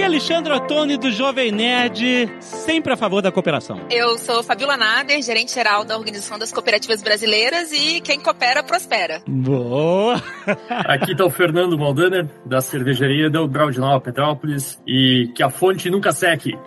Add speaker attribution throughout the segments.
Speaker 1: Aqui é Alexandre Ottoni do Jovem Nerd, sempre a favor da cooperação.
Speaker 2: Eu sou Fabiola Nader, gerente geral da Organização das Cooperativas Brasileiras e quem coopera, prospera.
Speaker 1: Boa!
Speaker 3: Aqui tá o Fernando Maldaner, da cervejaria Del Grau de Nova Petrópolis, e que a fonte nunca seque.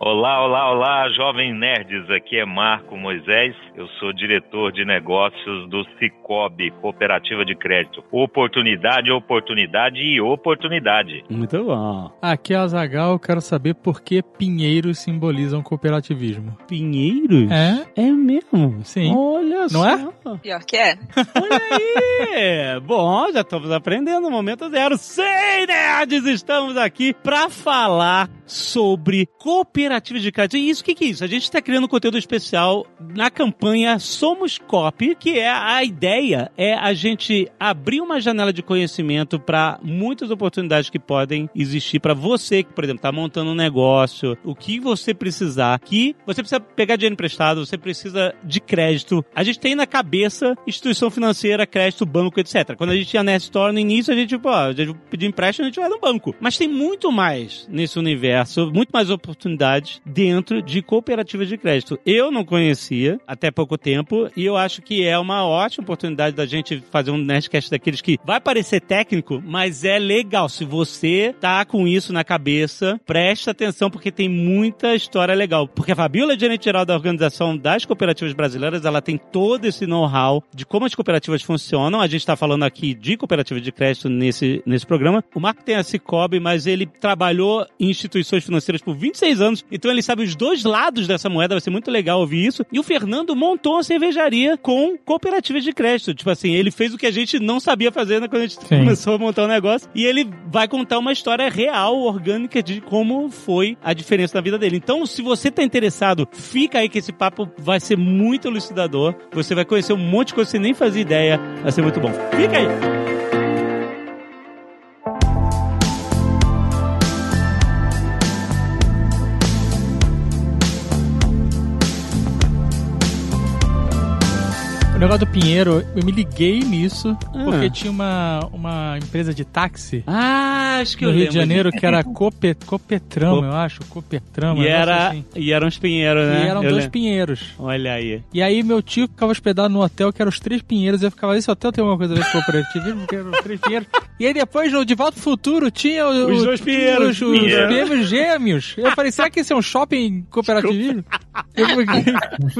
Speaker 4: Olá, olá, olá, jovem nerds. Aqui é Marco Moisés. Eu sou diretor de negócios do Cicobi, Cooperativa de Crédito. Oportunidade, oportunidade e oportunidade.
Speaker 1: Muito bom.
Speaker 5: Aqui é a Zagal, eu quero saber por que pinheiros simbolizam cooperativismo.
Speaker 1: Pinheiros?
Speaker 5: É?
Speaker 1: É mesmo?
Speaker 5: Sim.
Speaker 1: Olha
Speaker 5: Não
Speaker 1: só.
Speaker 5: é?
Speaker 2: Pior que é.
Speaker 1: Olha aí! Bom, já estamos aprendendo, momento zero. Sei, nerds! Estamos aqui para falar sobre cooperativas de crédito. E isso, o que, que é isso? A gente está criando um conteúdo especial na campanha Somos Cop, que é a ideia é a gente abrir uma janela de conhecimento para muitas oportunidades que podem existir para você que, por exemplo, está montando um negócio, o que você precisar, que você precisa pegar dinheiro emprestado, você precisa de crédito. A gente tem na cabeça instituição financeira, crédito, banco, etc. Quando a gente ia na Store no início, a gente, pô, a gente pedir empréstimo, a gente vai no banco. Mas tem muito mais nesse universo, muito mais oportunidades dentro de cooperativas de crédito. Eu não conhecia até pouco tempo e eu acho que é uma ótima oportunidade da gente fazer um Nerdcast daqueles que vai parecer técnico, mas é legal. Se você tá com isso na cabeça, presta atenção porque tem muita história legal. Porque a Fabiola, gerente geral da organização das cooperativas brasileiras, ela tem todo esse know-how de como as cooperativas funcionam. A gente está falando aqui de cooperativas de crédito nesse, nesse programa. O Marco tem a Cicobi, mas ele trabalhou em instituições financeiras por 26 anos, então ele sabe os dois lados dessa moeda, vai ser muito legal ouvir isso. E o Fernando montou uma cervejaria com cooperativas de crédito. Tipo assim, ele fez o que a gente não sabia fazer né, quando a gente
Speaker 5: Sim.
Speaker 1: começou a montar o negócio. E ele vai contar uma história real, orgânica, de como foi a diferença na vida dele. Então, se você tá interessado, fica aí que esse papo vai ser muito elucidador. Você vai conhecer um monte de coisa que você nem fazia ideia. Vai ser muito bom. Fica aí!
Speaker 5: Negócio do Pinheiro, eu me liguei nisso
Speaker 1: Ah.
Speaker 5: porque tinha uma, uma empresa de táxi
Speaker 1: Ah, acho que
Speaker 5: no
Speaker 1: eu
Speaker 5: Rio
Speaker 1: lembro
Speaker 5: de Janeiro que era Cope, Copetrama,
Speaker 1: Cop-
Speaker 5: eu acho. Copetrama.
Speaker 1: E, era,
Speaker 5: assim.
Speaker 1: e eram os pinheiros, né?
Speaker 5: E eram
Speaker 1: Eu
Speaker 5: dois
Speaker 1: lembro.
Speaker 5: pinheiros.
Speaker 1: Olha aí.
Speaker 5: E aí meu tio ficava hospedado no hotel que eram os três pinheiros. E eu ficava, esse hotel tem alguma coisa a ver com cooperativismo? Que eram os três pinheiros. E aí depois, no De Volta ao Futuro, tinha o-
Speaker 1: Os
Speaker 5: o-
Speaker 1: dois pinheiros.
Speaker 5: Os, os
Speaker 4: Pinheiro.
Speaker 5: pinheiros gêmeos. Eu falei, será que esse é um shopping cooperativismo? Eu,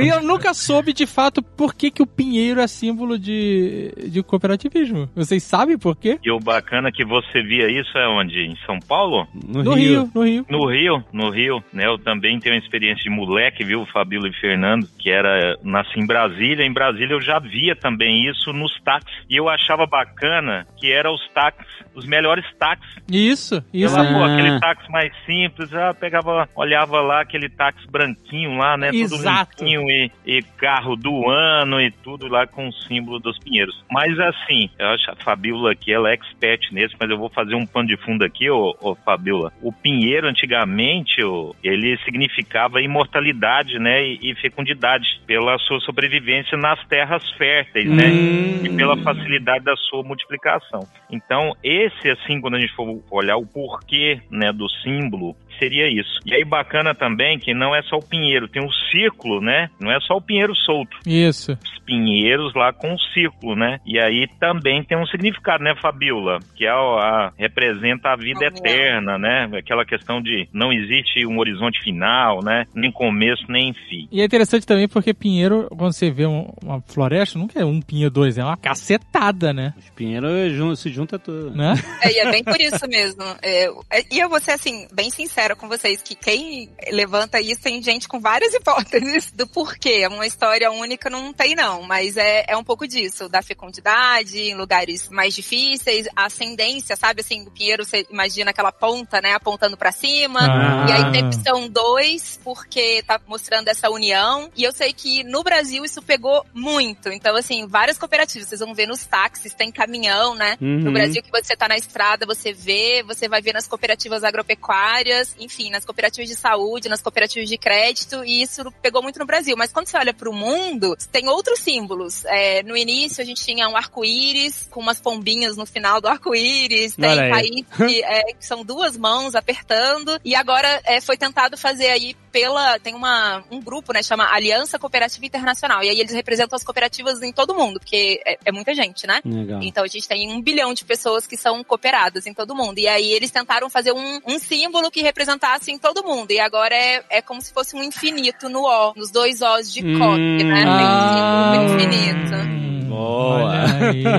Speaker 5: e eu nunca soube de fato por que, que o pinheiro é símbolo de, de cooperativismo. Vocês sabem por quê?
Speaker 4: E o bacana é que você via isso é onde? Em São Paulo?
Speaker 5: No Rio, no Rio.
Speaker 4: No Rio, no Rio, né? Eu também tenho uma experiência de moleque, viu, Fabíola e Fernando, que era, nasci em Brasília. Em Brasília eu já via também isso nos táxis. E eu achava bacana que eram os táxis, os melhores táxis.
Speaker 5: Isso, isso.
Speaker 4: Ela,
Speaker 1: é.
Speaker 4: pô, aquele táxi mais simples, já pegava, olhava lá aquele táxi branquinho lá, né?
Speaker 5: Exato.
Speaker 4: Tudo e, e carro do ano e tudo lá com o símbolo dos pinheiros. Mas assim, eu acho a Fabiola aqui, ela é expert nesse, mas eu vou fazer um pano de fundo aqui, ô, ô Fabiola. O pinheiro, antigamente, ô, ele significava imortalidade, né? E, e fecundidade, pela sua sobrevivência nas terras férteis, né?
Speaker 1: Hum.
Speaker 4: E pela facilidade da sua multiplicação. Então, esse, assim, quando a gente for olhar o porquê, né, do símbolo, seria isso. E aí, bacana também que não é só o pinheiro, tem um círculo, né? Não é só o pinheiro solto.
Speaker 5: Isso.
Speaker 4: Os pinheiros lá com o círculo, né? E aí também tem um significado, né, Fabiola? Que é a, a- representa a vida
Speaker 2: Amor.
Speaker 4: eterna, né? Aquela questão de não existe um horizonte final, né? Nem começo, nem fim.
Speaker 5: E é interessante também porque pinheiro, quando você vê um- uma floresta, nunca é um pinheiro dois, é uma cacetada, né?
Speaker 1: Os pinheiros jun- se junta tudo.
Speaker 5: né?
Speaker 2: É, e é bem por isso mesmo. É, é, e eu vou ser, assim, bem sincera com vocês, que quem levanta isso tem gente com várias hipóteses do porquê. Uma história única não tem, não. Mas é, é um pouco disso, da fecundidade, em lugares mais difíceis, a ascendência, sabe? Assim, o pinheiro, você imagina aquela ponta, né? Apontando pra cima.
Speaker 5: Ah.
Speaker 2: E aí sempre são dois, porque tá mostrando essa união. E eu sei que no Brasil isso pegou muito. Então, assim, várias cooperativas, vocês vão ver nos táxis, tem caminhão, né?
Speaker 1: Uhum.
Speaker 2: No Brasil que você tá na estrada, você vê, você vai ver nas cooperativas agropecuárias. enfim, nas cooperativas de saúde, nas cooperativas de crédito, e isso pegou muito no Brasil. Mas quando você olha para o mundo, tem outros símbolos. É, no início a gente tinha um arco-íris com umas pombinhas no final do arco-íris, tem
Speaker 1: Olha aí.
Speaker 2: países que, é, que são duas mãos apertando, e agora é, foi tentado fazer aí pela. Tem uma, um grupo, né, chama Aliança Cooperativa Internacional, e aí eles representam as cooperativas em todo mundo, porque é, é muita gente, né?
Speaker 1: Legal.
Speaker 2: Então a gente tem um bilhão de pessoas que são cooperadas em todo mundo. E aí eles tentaram fazer um, um símbolo que representasse em todo mundo. E agora é, é como se fosse um infinito no O, nos dois Os de
Speaker 1: Hum,
Speaker 2: Koch, né?
Speaker 5: ah.
Speaker 2: Infinito.
Speaker 1: Boa.
Speaker 5: Olha aí.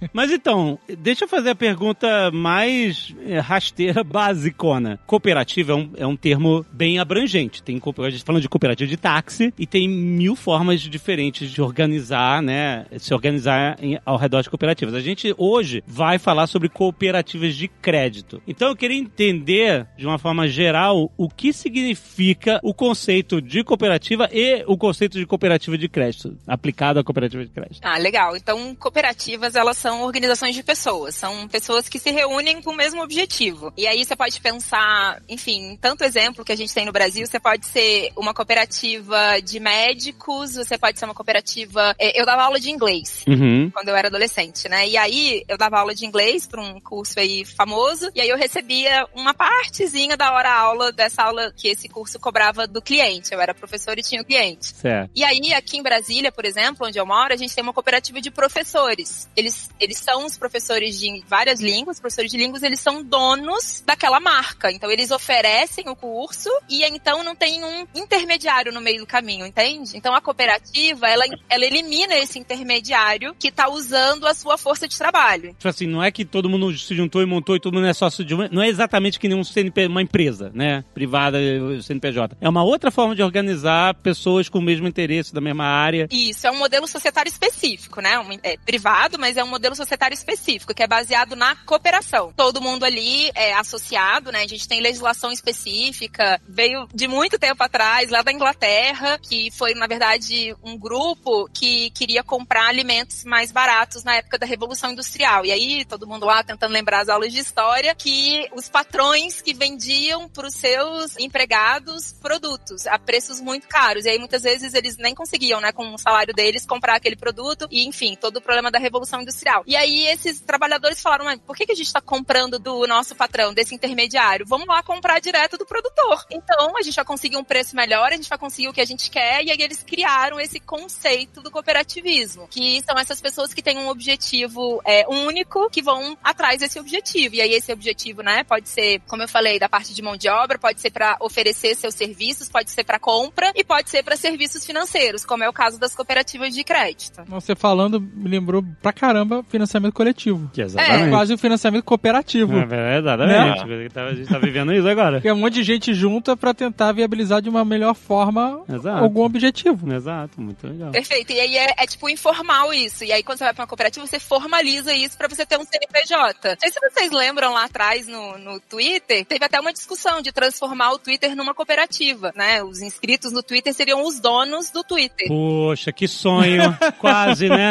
Speaker 1: Mas então, deixa eu fazer a pergunta mais eh, rasteira, basicona. Cooperativa é um, é um termo bem abrangente. Tem, a gente tá falando de cooperativa de táxi e tem mil formas diferentes de organizar, né? Se organizar em- ao redor de cooperativas. A gente hoje vai falar sobre cooperativas de crédito. Então eu queria entender, de uma forma geral, o que significa o conceito de cooperativa e o conceito de cooperativa de crédito, aplicado à cooperativa de crédito.
Speaker 2: Ah, legal. Então, cooperativas, elas são organizações de pessoas. São pessoas que se reúnem com o mesmo objetivo. E aí você pode pensar, enfim, tanto exemplo que a gente tem no Brasil, você pode ser uma cooperativa de médicos, você pode ser uma cooperativa... eh, Eu dava aula de inglês.
Speaker 1: Uhum.
Speaker 2: quando eu era adolescente, né? E aí eu dava aula de inglês para um curso aí famoso, e aí eu recebia uma partezinha da hora aula dessa aula que esse curso cobrava do cliente. Eu era professor e tinha o cliente.
Speaker 1: Certo.
Speaker 2: E aí, aqui em Brasília, por exemplo, onde eu moro, a gente tem uma cooperativa de professores. Eles, eles são os professores de várias línguas, professores de línguas, eles são donos daquela marca. Então, eles oferecem o curso e então não tem um intermediário no meio do caminho, entende? Então, a cooperativa, ela, ela elimina esse intermediário que tá usando a sua força de trabalho.
Speaker 1: Tipo assim, não é que todo mundo se juntou e montou e todo mundo é sócio de uma. Não é exatamente que nem um CNP, uma empresa, né? Privada, o CNPJ. É uma outra forma de organizar pessoas com o mesmo interesse, da mesma área.
Speaker 2: Isso, é um modelo societário específico, né? Um, é privado, mas é um modelo societário específico, que é baseado na cooperação. Todo mundo ali é associado, né? A gente tem legislação específica, veio de muito tempo atrás, lá da Inglaterra, que foi, na verdade, um grupo que queria comprar alimentos mais baratos na época da Revolução Industrial. E aí, todo mundo lá tentando lembrar as aulas de história, que os patrões que vendiam para os seus empregados produtos a preços muito caros. E aí, muitas vezes, eles nem conseguiam, né, com o salário deles, comprar aquele produto. E, enfim, todo o problema da Revolução Industrial. E aí, esses trabalhadores falaram, mas por que, que a gente está comprando do nosso patrão, desse intermediário? Vamos lá comprar direto do produtor. Então, a gente vai conseguir um preço melhor, a gente vai conseguir o que a gente quer. E aí, eles criaram esse conceito do cooperativismo, que são essas pessoas que têm um objetivo é, único, que vão atrás desse objetivo. E aí, esse objetivo, né, pode ser, como eu falei, da parte de mão de obra, pode ser para oferecer seus serviços, pode ser para compra e pode ser para serviços financeiros, como é o caso das cooperativas de crédito.
Speaker 5: Você falando me lembrou pra caramba financiamento coletivo.
Speaker 1: Que
Speaker 5: É quase o financiamento cooperativo.
Speaker 1: É, exatamente. A gente tá vivendo isso agora.
Speaker 5: Porque um monte de gente junta pra tentar viabilizar de uma melhor forma
Speaker 1: Exato.
Speaker 5: algum objetivo.
Speaker 1: Exato, muito legal.
Speaker 2: Perfeito. E aí é, é, tipo informal isso. E aí quando você vai pra uma cooperativa, você formaliza isso pra você ter um CNPJ. Não sei se vocês lembram lá atrás no, no Twitter, teve até uma discussão de transformar o Twitter numa cooperativa, né? Os inscritos no Twitter seriam os donos do Twitter.
Speaker 1: Poxa, que sonho. Quase, né?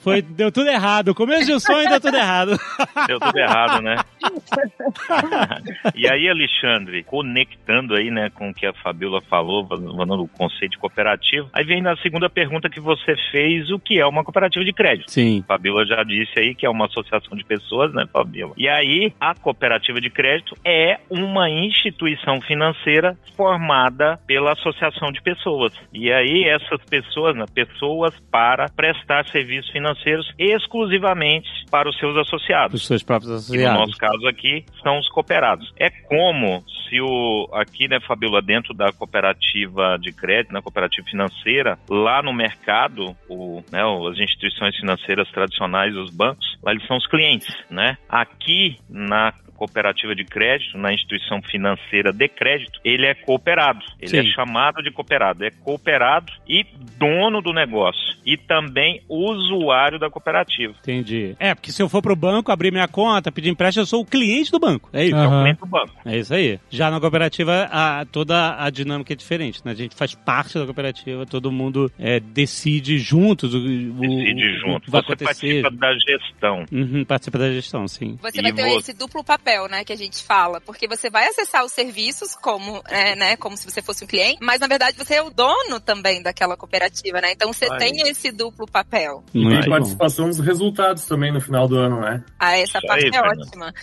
Speaker 1: Foi, deu tudo errado. O começo de um sonho deu tudo errado.
Speaker 4: Deu tudo errado, né? e aí, Alexandre, conectando aí, né, com o que a Fabiola falou, falando o conceito de cooperativo, aí vem na segunda pergunta que você fez, o que é uma cooperativa de crédito?
Speaker 1: Sim.
Speaker 4: A Fabiola já disse aí que é uma associação de pessoas, né, Fabiola? E aí, a cooperativa de crédito é uma instituição financeira formada pela associação de pessoas. E aí, essas pessoas, né, pessoas para prestar serviços financeiros exclusivamente para os seus associados.
Speaker 1: Os seus próprios
Speaker 4: E no
Speaker 1: associados.
Speaker 4: nosso caso aqui, são os cooperados. É como se o, aqui, né, Fabiola, dentro da cooperativa de crédito, na cooperativa financeira, lá no mercado, o, né, as instituições financeiras tradicionais, os bancos, lá eles são os clientes, né? Aqui, na cooperativa de crédito, na instituição financeira de crédito, ele é cooperado. Ele
Speaker 1: Sim.
Speaker 4: é chamado de cooperado. É cooperado e dono do negócio. E também usuário da cooperativa.
Speaker 1: Entendi. É, porque se eu for pro banco, abrir minha conta, pedir empréstimo, eu sou o cliente do banco. É isso.
Speaker 4: É o cliente do banco.
Speaker 1: É isso aí. Já na cooperativa, a- toda a dinâmica é diferente, né? A gente faz parte da cooperativa, todo mundo é, decide juntos o, o-
Speaker 4: Decide
Speaker 1: o- o
Speaker 4: junto.
Speaker 1: que vai
Speaker 4: Você
Speaker 1: acontecer.
Speaker 4: participa da gestão.
Speaker 1: Uhum, participa da gestão, sim.
Speaker 2: Você
Speaker 4: E
Speaker 2: vai ter
Speaker 4: você-
Speaker 2: esse duplo papel. Papel, né, que a gente fala, porque você vai acessar os serviços como, é, né, como se você fosse um cliente, mas na verdade você é o dono também daquela cooperativa, né? Então você
Speaker 3: Vai.
Speaker 2: tem esse duplo papel.
Speaker 3: E
Speaker 1: bom.
Speaker 3: participação nos resultados também no final do ano, né?
Speaker 2: Ah, essa
Speaker 4: Isso
Speaker 2: parte
Speaker 4: aí,
Speaker 2: é
Speaker 4: Fernando.
Speaker 2: ótima.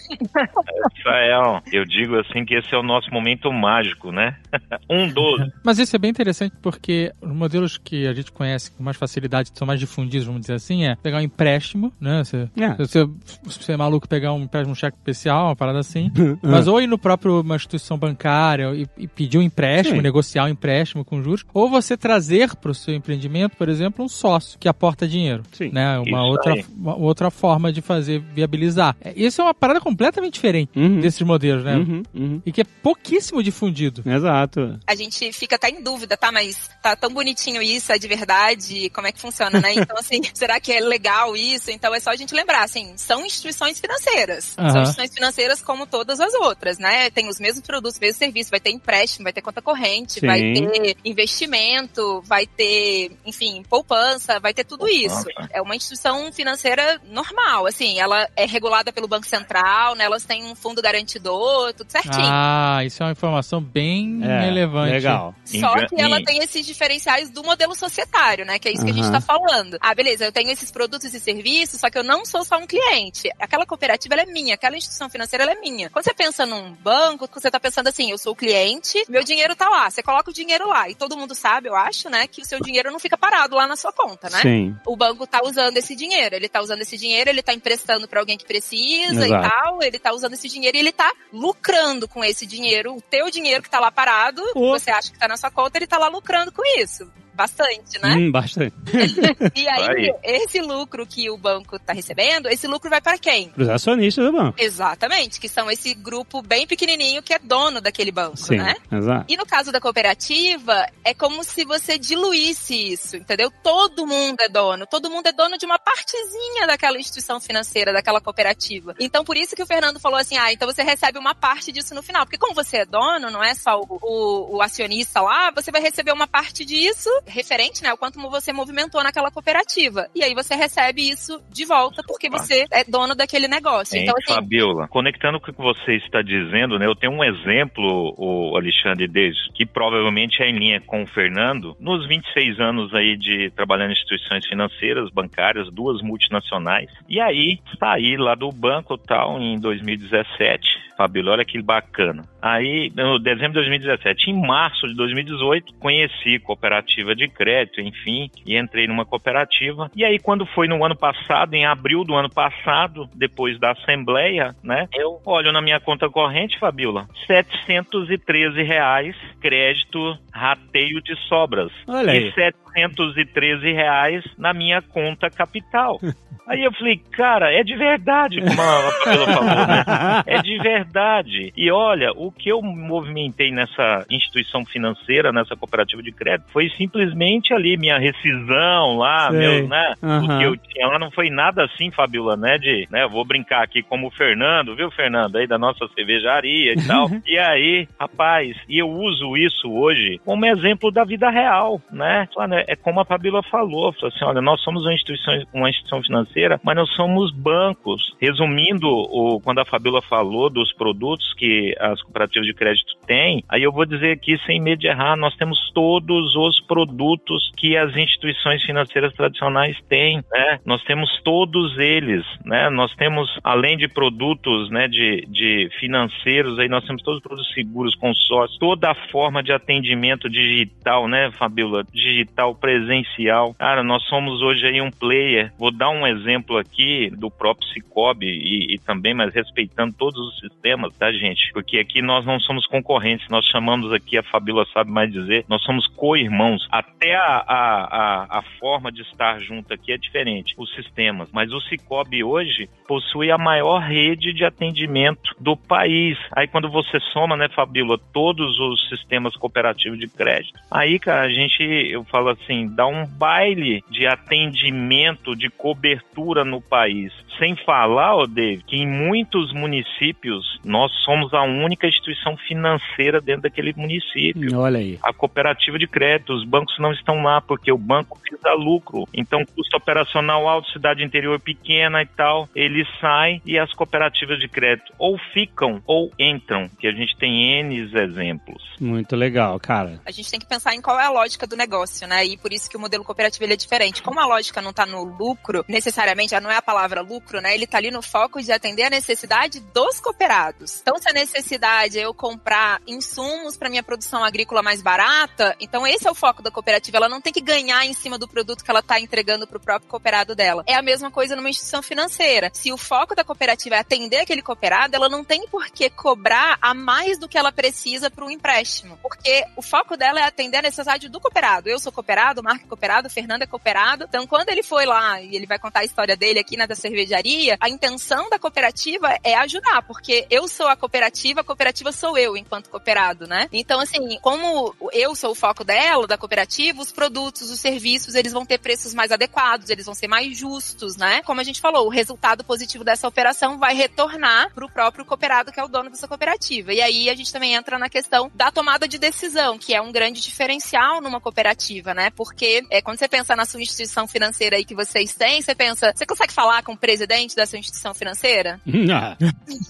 Speaker 4: Israel, eu digo assim que esse é o nosso momento mágico, né? um dos.
Speaker 5: Mas isso é bem interessante porque os modelos que a gente conhece com mais facilidade, que são mais difundidos, vamos dizer assim, é pegar um empréstimo, né? Você,
Speaker 1: É.
Speaker 5: se você, se você é maluco pegar um empréstimo, um cheque especial, uma parada assim. Mas ou ir no próprio uma instituição bancária e, e pedir um empréstimo,
Speaker 1: Sim.
Speaker 5: negociar um empréstimo com juros, ou você trazer para o seu empreendimento, por exemplo, um sócio que aporta dinheiro.
Speaker 1: Sim.
Speaker 5: Né? Uma
Speaker 4: Isso
Speaker 5: outra,
Speaker 4: aí.
Speaker 5: uma outra forma de fazer viabilizar. É, Isso é uma parada completamente diferente
Speaker 1: Uhum.
Speaker 5: desses modelos, né?
Speaker 1: Uhum, uhum.
Speaker 5: E que é pouquíssimo difundido.
Speaker 1: Exato.
Speaker 2: A gente fica até em dúvida, tá? Mas tá tão bonitinho isso, é de verdade? Como é que funciona, né? Então, assim, será que é legal isso? Então é só a gente lembrar, assim, são instituições financeiras. São instituições financeiras como todas as outras, né? Tem os mesmos produtos, mesmos serviços, vai ter empréstimo, vai ter conta corrente,
Speaker 1: Sim.
Speaker 2: vai ter investimento, vai ter, enfim, poupança, vai ter tudo isso. É uma instituição financeira normal, assim, ela é regulada pelo Banco Central, né? Elas têm um fundo garantidor, tudo certinho.
Speaker 5: Ah, isso é uma informação bem
Speaker 1: É,
Speaker 5: relevante.
Speaker 1: Legal.
Speaker 2: Só que ela tem esses diferenciais do modelo societário, né? Que é isso que a gente tá falando. Ah, beleza, eu tenho esses produtos e serviços, só que eu não sou só um cliente. Aquela cooperativa ela é minha, aquela instituição financeira ela é minha. Quando você pensa num banco, você tá pensando assim, eu sou o cliente, meu dinheiro tá lá. Você coloca o dinheiro lá. E todo mundo sabe, eu acho, né, que o seu dinheiro não fica parado lá na sua conta, né?
Speaker 1: Sim.
Speaker 2: o banco tá usando esse dinheiro. Ele tá usando esse dinheiro, ele tá emprestando pra alguém que precisa
Speaker 1: Exato.
Speaker 2: e tal. Ele tá usando esse dinheiro e ele tá lucrando com esse dinheiro. O teu dinheiro que tá lá parado,
Speaker 1: Oh.
Speaker 2: você acha que tá na sua conta, ele tá lá lucrando com isso. Bastante, né?
Speaker 1: Hum, bastante.
Speaker 2: E aí,
Speaker 4: Vai.
Speaker 2: esse lucro que o banco tá recebendo, esse lucro vai para quem?
Speaker 1: Para os acionistas do banco.
Speaker 2: Exatamente, que são esse grupo bem pequenininho que é dono daquele banco,
Speaker 1: Sim.
Speaker 2: né?
Speaker 1: Exato.
Speaker 2: E no caso da cooperativa, é como se você diluísse isso, entendeu? Todo mundo é dono, todo mundo é dono de uma partezinha daquela instituição financeira, daquela cooperativa. Então, por isso que o Fernando falou assim: ah, então você recebe uma parte disso no final. Porque como você é dono, não é só o, o- o acionista lá, você vai receber uma parte disso, referente, né, ao quanto você movimentou naquela cooperativa. E aí você recebe isso de volta, porque você é dono daquele negócio.
Speaker 4: Hein,
Speaker 2: Então, assim,
Speaker 4: Fabiola, conectando com o que você está dizendo, né? Eu tenho um exemplo, o Alexandre Deis, que provavelmente é em linha com o Fernando. Nos 26 anos aí de trabalhando em instituições financeiras, bancárias, duas multinacionais. E aí, saí lá do banco tal em 2017. Fabiola, olha que bacana. Aí, no dezembro de 2017, em março de 2018, conheci cooperativa de crédito, enfim, e entrei numa cooperativa. E aí, quando foi no ano passado, em abril do ano passado, depois da assembleia, né, eu olho na minha conta corrente, Fabiola, 713 reais crédito rateio de sobras.
Speaker 1: Olha aí.
Speaker 4: E 713 reais na minha conta capital. Aí eu falei, cara, é de verdade, como a Fabiola falou, né? É de verdade. E olha, o que eu movimentei nessa instituição financeira, nessa cooperativa de crédito, foi simplesmente ali minha rescisão lá,
Speaker 1: Sei.
Speaker 4: meu, né? O
Speaker 1: Aham.
Speaker 4: que eu tinha lá não foi nada assim, Fabiola, né? De, né? eu Vou brincar aqui como o Fernando, viu, Fernando? Aí da nossa cervejaria e tal. e aí, rapaz, e eu uso isso hoje como exemplo da vida real, né? Olha, É como a Fabiola falou, falou assim, olha, nós somos uma instituição, uma instituição financeira, mas nós somos bancos. Resumindo, o, quando a Fabiola falou dos produtos que as cooperativas de crédito têm, aí eu vou dizer aqui, sem medo de errar, nós temos todos os produtos que as instituições financeiras tradicionais têm, né? Nós temos todos eles, né? Nós temos, além de produtos, né, de, de financeiros, aí nós temos todos os produtos seguros, consórcios, toda a forma de atendimento digital, né, Fabiola? Digital, presencial. Cara, nós somos hoje aí um player. Vou dar um exemplo aqui do próprio Cicobi e, e também, mas respeitando todos os sistemas, tá, gente? Porque aqui nós não somos concorrentes, nós chamamos aqui, a Fabiola sabe mais dizer, nós somos co-irmãos. Até a, a, a, a forma de estar junto aqui é diferente, os sistemas. Mas o Cicobi hoje possui a maior rede de atendimento do país. Aí quando você soma, né, Fabiola, todos os sistemas cooperativos de crédito, aí, cara, a gente, eu falo assim, dar um baile de atendimento, de cobertura no país. Sem falar, ó, Dave, que em muitos municípios nós somos a única instituição financeira dentro daquele município.
Speaker 1: Olha aí.
Speaker 4: A cooperativa de crédito, os bancos não estão lá porque o banco precisa lucro. Então, custo operacional alto, cidade interior pequena e tal, eles saem e as cooperativas de crédito ou ficam ou entram, que a gente tem N exemplos.
Speaker 1: Muito legal, cara.
Speaker 2: A gente tem que pensar em qual é a lógica do negócio, né? Por isso que o modelo cooperativo ele é diferente. Como a lógica não está no lucro, necessariamente, já não é a palavra lucro, né? Ele está ali no foco de atender a necessidade dos cooperados. Então, se a necessidade é eu comprar insumos para minha produção agrícola mais barata, então esse é o foco da cooperativa. Ela não tem que ganhar em cima do produto que ela está entregando para o próprio cooperado dela. É a mesma coisa numa instituição financeira. Se o foco da cooperativa é atender aquele cooperado, ela não tem por que cobrar a mais do que ela precisa para um empréstimo, porque o foco dela é atender a necessidade do cooperado. Eu sou cooperado, o Marco é cooperado, o Fernando é cooperado. Então, quando ele foi lá e ele vai contar a história dele aqui na da cervejaria, a intenção da cooperativa é ajudar, porque eu sou a cooperativa, a cooperativa sou eu enquanto cooperado, né? Então, assim, como eu sou o foco dela, da cooperativa, os produtos, os serviços, eles vão ter preços mais adequados, eles vão ser mais justos, né? Como a gente falou, o resultado positivo dessa operação vai retornar para o próprio cooperado que é o dono dessa cooperativa. E aí a gente também entra na questão da tomada de decisão, que é um grande diferencial numa cooperativa, né? Porque é, quando você pensa na sua instituição financeira aí que vocês têm, você pensa, você consegue falar com o presidente da sua instituição financeira?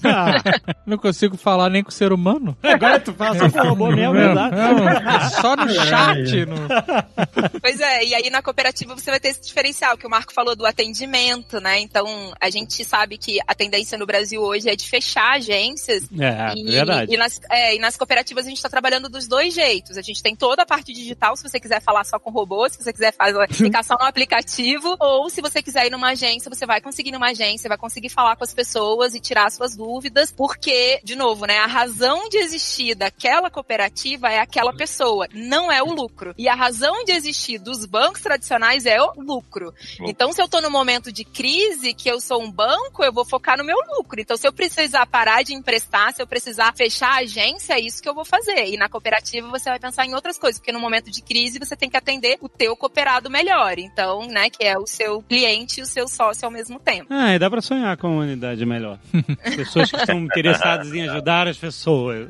Speaker 1: Ah,
Speaker 5: Não consigo falar nem com o ser humano.
Speaker 1: Agora tu fala só com o robô mesmo,
Speaker 5: É,
Speaker 1: exato.
Speaker 5: é, só no chat. No...
Speaker 2: Pois é, e aí na cooperativa você vai ter esse diferencial que o Marco falou do atendimento, né? Então, a gente sabe que a tendência no Brasil hoje é de fechar agências.
Speaker 1: É,
Speaker 2: e,
Speaker 1: verdade.
Speaker 2: E nas, é, e nas cooperativas a gente está trabalhando dos dois jeitos. A gente tem toda a parte digital, se você quiser falar só com robô, se você quiser fazer só no aplicativo, ou se você quiser ir numa agência, você vai conseguir ir numa agência, vai conseguir falar com as pessoas e tirar suas dúvidas, porque, de novo, né, a razão de existir daquela cooperativa é aquela pessoa, não é o lucro. E a razão de existir dos bancos tradicionais é o lucro. Então, se eu tô no momento de crise, que eu sou um banco, eu vou focar no meu lucro. Então, se eu precisar parar de emprestar, se eu precisar fechar a agência, é isso que eu vou fazer. E na cooperativa você vai pensar em outras coisas, porque no momento de crise você tem que atender o teu cooperado melhor. Então, né, que é o seu cliente e o seu sócio ao mesmo tempo.
Speaker 1: Ah, e dá pra sonhar com uma unidade melhor. Pessoas que estão interessadas em ajudar as pessoas.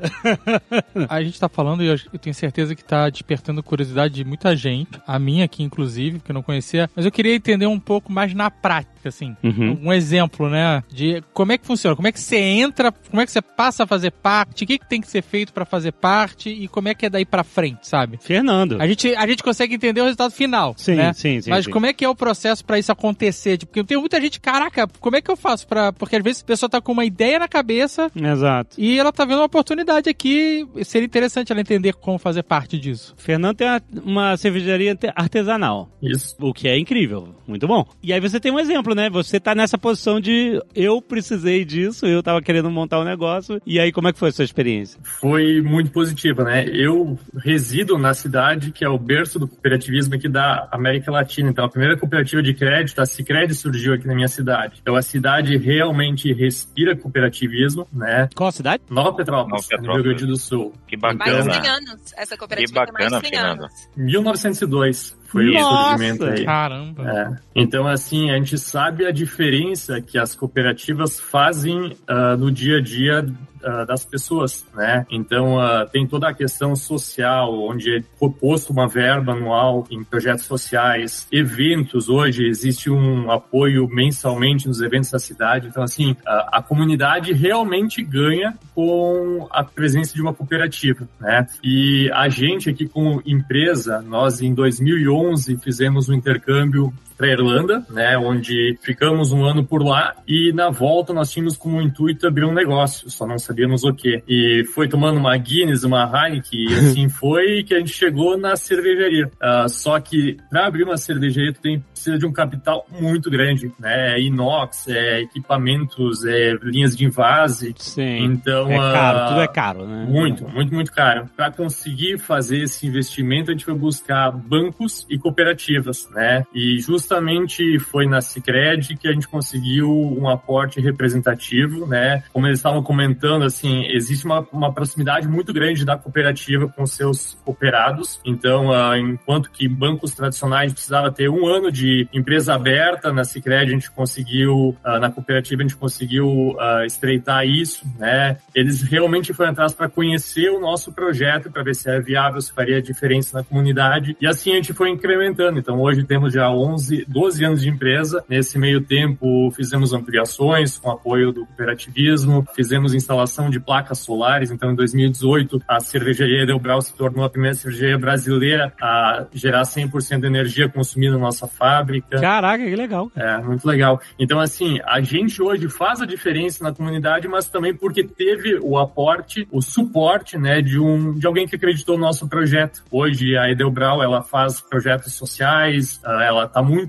Speaker 5: A gente tá falando e eu tenho certeza que tá despertando curiosidade de muita gente, a minha aqui inclusive, que eu não conhecia, mas eu queria entender um pouco mais na prática, assim.
Speaker 1: Uhum.
Speaker 5: Um exemplo, né, de como é que funciona, como é que você entra, como é que você passa a fazer parte, o que, que tem que ser feito pra fazer parte e como é que é daí pra frente, sabe?
Speaker 1: Fernando.
Speaker 5: A gente, a gente consegue entender o resultado final,
Speaker 1: Sim,
Speaker 5: né?
Speaker 1: sim, sim.
Speaker 5: Mas
Speaker 1: sim.
Speaker 5: como é que é o processo pra isso acontecer? Tipo, Porque tem muita gente, caraca, como é que eu faço pra... Porque às vezes a pessoa tá com uma ideia na cabeça
Speaker 1: Exato.
Speaker 5: e ela tá vendo uma oportunidade aqui, seria interessante ela entender como fazer parte disso.
Speaker 1: Fernando tem uma- uma cervejaria arte- artesanal.
Speaker 3: Isso.
Speaker 1: O que é incrível, muito bom. E aí você tem um exemplo, né? Você tá nessa posição de eu precisei disso, eu tava querendo montar um negócio. E aí, como é que foi a sua experiência?
Speaker 3: Foi muito positiva, né? Eu resido na cidade que é o berço do cooperativismo aqui da América Latina. Então, a primeira cooperativa de crédito, a Sicredi, surgiu aqui na minha cidade. Então, a cidade realmente respira cooperativismo, né?
Speaker 1: Qual a cidade?
Speaker 3: Nova Petrópolis,
Speaker 4: Nova
Speaker 3: no Rio Grande do Sul.
Speaker 4: Que
Speaker 2: Mais de
Speaker 4: bacana.
Speaker 2: 100 anos. Essa cooperativa
Speaker 4: Que bacana,
Speaker 2: tem mais de 100
Speaker 4: Fernando.
Speaker 2: anos.
Speaker 3: 1902 foi
Speaker 1: Nossa!
Speaker 3: o surgimento aí.
Speaker 5: Caramba.
Speaker 3: É. Então, assim, a gente sabe a diferença que as cooperativas fazem ah, no dia a dia ah, das pessoas, né? Então, ah, tem toda a questão social, onde é proposto uma verba anual em projetos sociais, eventos. Hoje existe um apoio mensalmente nos eventos da cidade. Então, assim, a, a comunidade realmente ganha com a presença de uma cooperativa, né? E a gente aqui como empresa, nós em 2011 fizemos um intercâmbio para Irlanda, né, onde ficamos um ano por lá e na volta nós tínhamos como intuito abrir um negócio, só não sabíamos o que. E foi tomando uma Guinness, uma Heineken e assim foi que a gente chegou na cervejaria. Ah, só que para abrir uma cervejaria tu tem precisa de um capital muito grande, né? É inox, é equipamentos, é linhas de invase.
Speaker 1: Sim.
Speaker 3: Então,
Speaker 1: é caro,
Speaker 3: ah,
Speaker 1: tudo é caro, né?
Speaker 3: muito, muito, muito caro. Para conseguir fazer esse investimento, a gente foi buscar bancos e cooperativas, né? E justamente justamente foi na Cicred que a gente conseguiu um aporte representativo, né? Como eles estavam comentando, assim, existe uma, uma proximidade muito grande da cooperativa com seus cooperados. Então, uh, enquanto que bancos tradicionais precisava ter um ano de empresa aberta, na Cicred a gente conseguiu, uh, na cooperativa a gente conseguiu uh, estreitar isso, né? Eles realmente foram atrás para conhecer o nosso projeto, para ver se é viável, se faria diferença na comunidade. E assim a gente foi incrementando. Então, hoje temos já 11, 12 anos de empresa. Nesse meio tempo, fizemos ampliações com apoio do cooperativismo, fizemos instalação de placas solares. Então, em 2018, a cervejaria Delbrau se tornou a primeira cervejaria brasileira a gerar 100% de energia consumida na nossa fábrica.
Speaker 1: Caraca, que legal.
Speaker 3: É, muito legal. Então, assim, a gente hoje faz a diferença na comunidade, mas também porque teve o aporte, o suporte, né, de um de alguém que acreditou no nosso projeto. Hoje a Edelbrau, ela faz projetos sociais, ah, ela está muito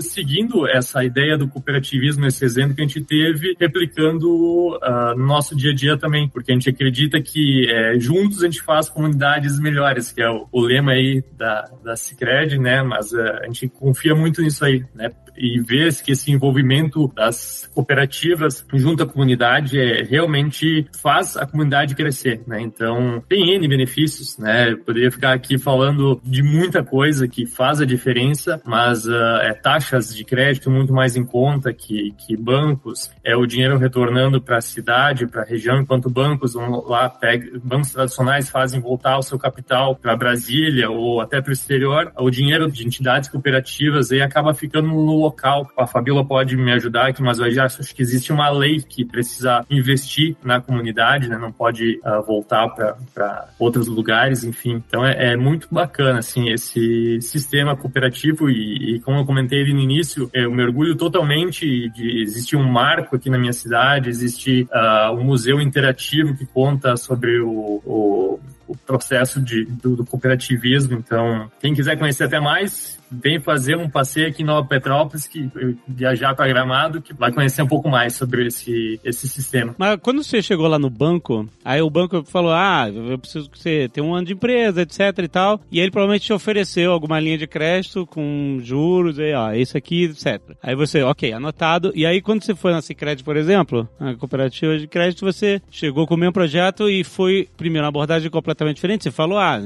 Speaker 3: seguindo essa ideia do cooperativismo, esse exemplo que a gente teve, replicando uh, no nosso dia a dia também, porque a gente acredita que é, juntos a gente faz comunidades melhores, que é o, o lema aí da, da Cicred, né? Mas uh, a gente confia muito nisso aí, né? E ver que esse envolvimento das cooperativas junto à comunidade é, realmente faz a comunidade crescer, né? Então, tem N benefícios, né? Eu poderia ficar aqui falando de muita coisa que faz a diferença, mas uh, é taxas de crédito muito mais em conta que, que bancos, é o dinheiro retornando para a cidade, para a região, enquanto bancos vão lá, pega, bancos tradicionais fazem voltar o seu capital para Brasília ou até para o exterior, o dinheiro de entidades cooperativas aí acaba ficando no local. A Fabíola pode me ajudar aqui, mas eu já acho que existe uma lei que precisa investir na comunidade, né? Não pode uh, voltar para outros lugares, enfim. Então é, é, muito bacana, assim, esse sistema cooperativo e, e como eu comentei ali no início, eu mergulho totalmente de existir um marco aqui na minha cidade, existe uh, um museu interativo que conta sobre o, o o processo de, do, do, cooperativismo. Então, quem quiser conhecer até mais, vem fazer um passeio aqui em Nova Petrópolis, que viajar para Gramado, que vai conhecer um pouco mais sobre esse, esse sistema.
Speaker 1: Mas quando você chegou lá no banco, aí o banco falou: ah, eu preciso que você tenha um ano de empresa, etc e tal. E ele provavelmente te ofereceu alguma linha de crédito com juros, aí, ó, isso aqui, etc. Aí você, ok, anotado. E aí quando você foi na Cicred, por exemplo, a cooperativa de crédito, você chegou com o mesmo projeto e foi, primeiro, uma abordagem completamente diferente. Você falou, ah,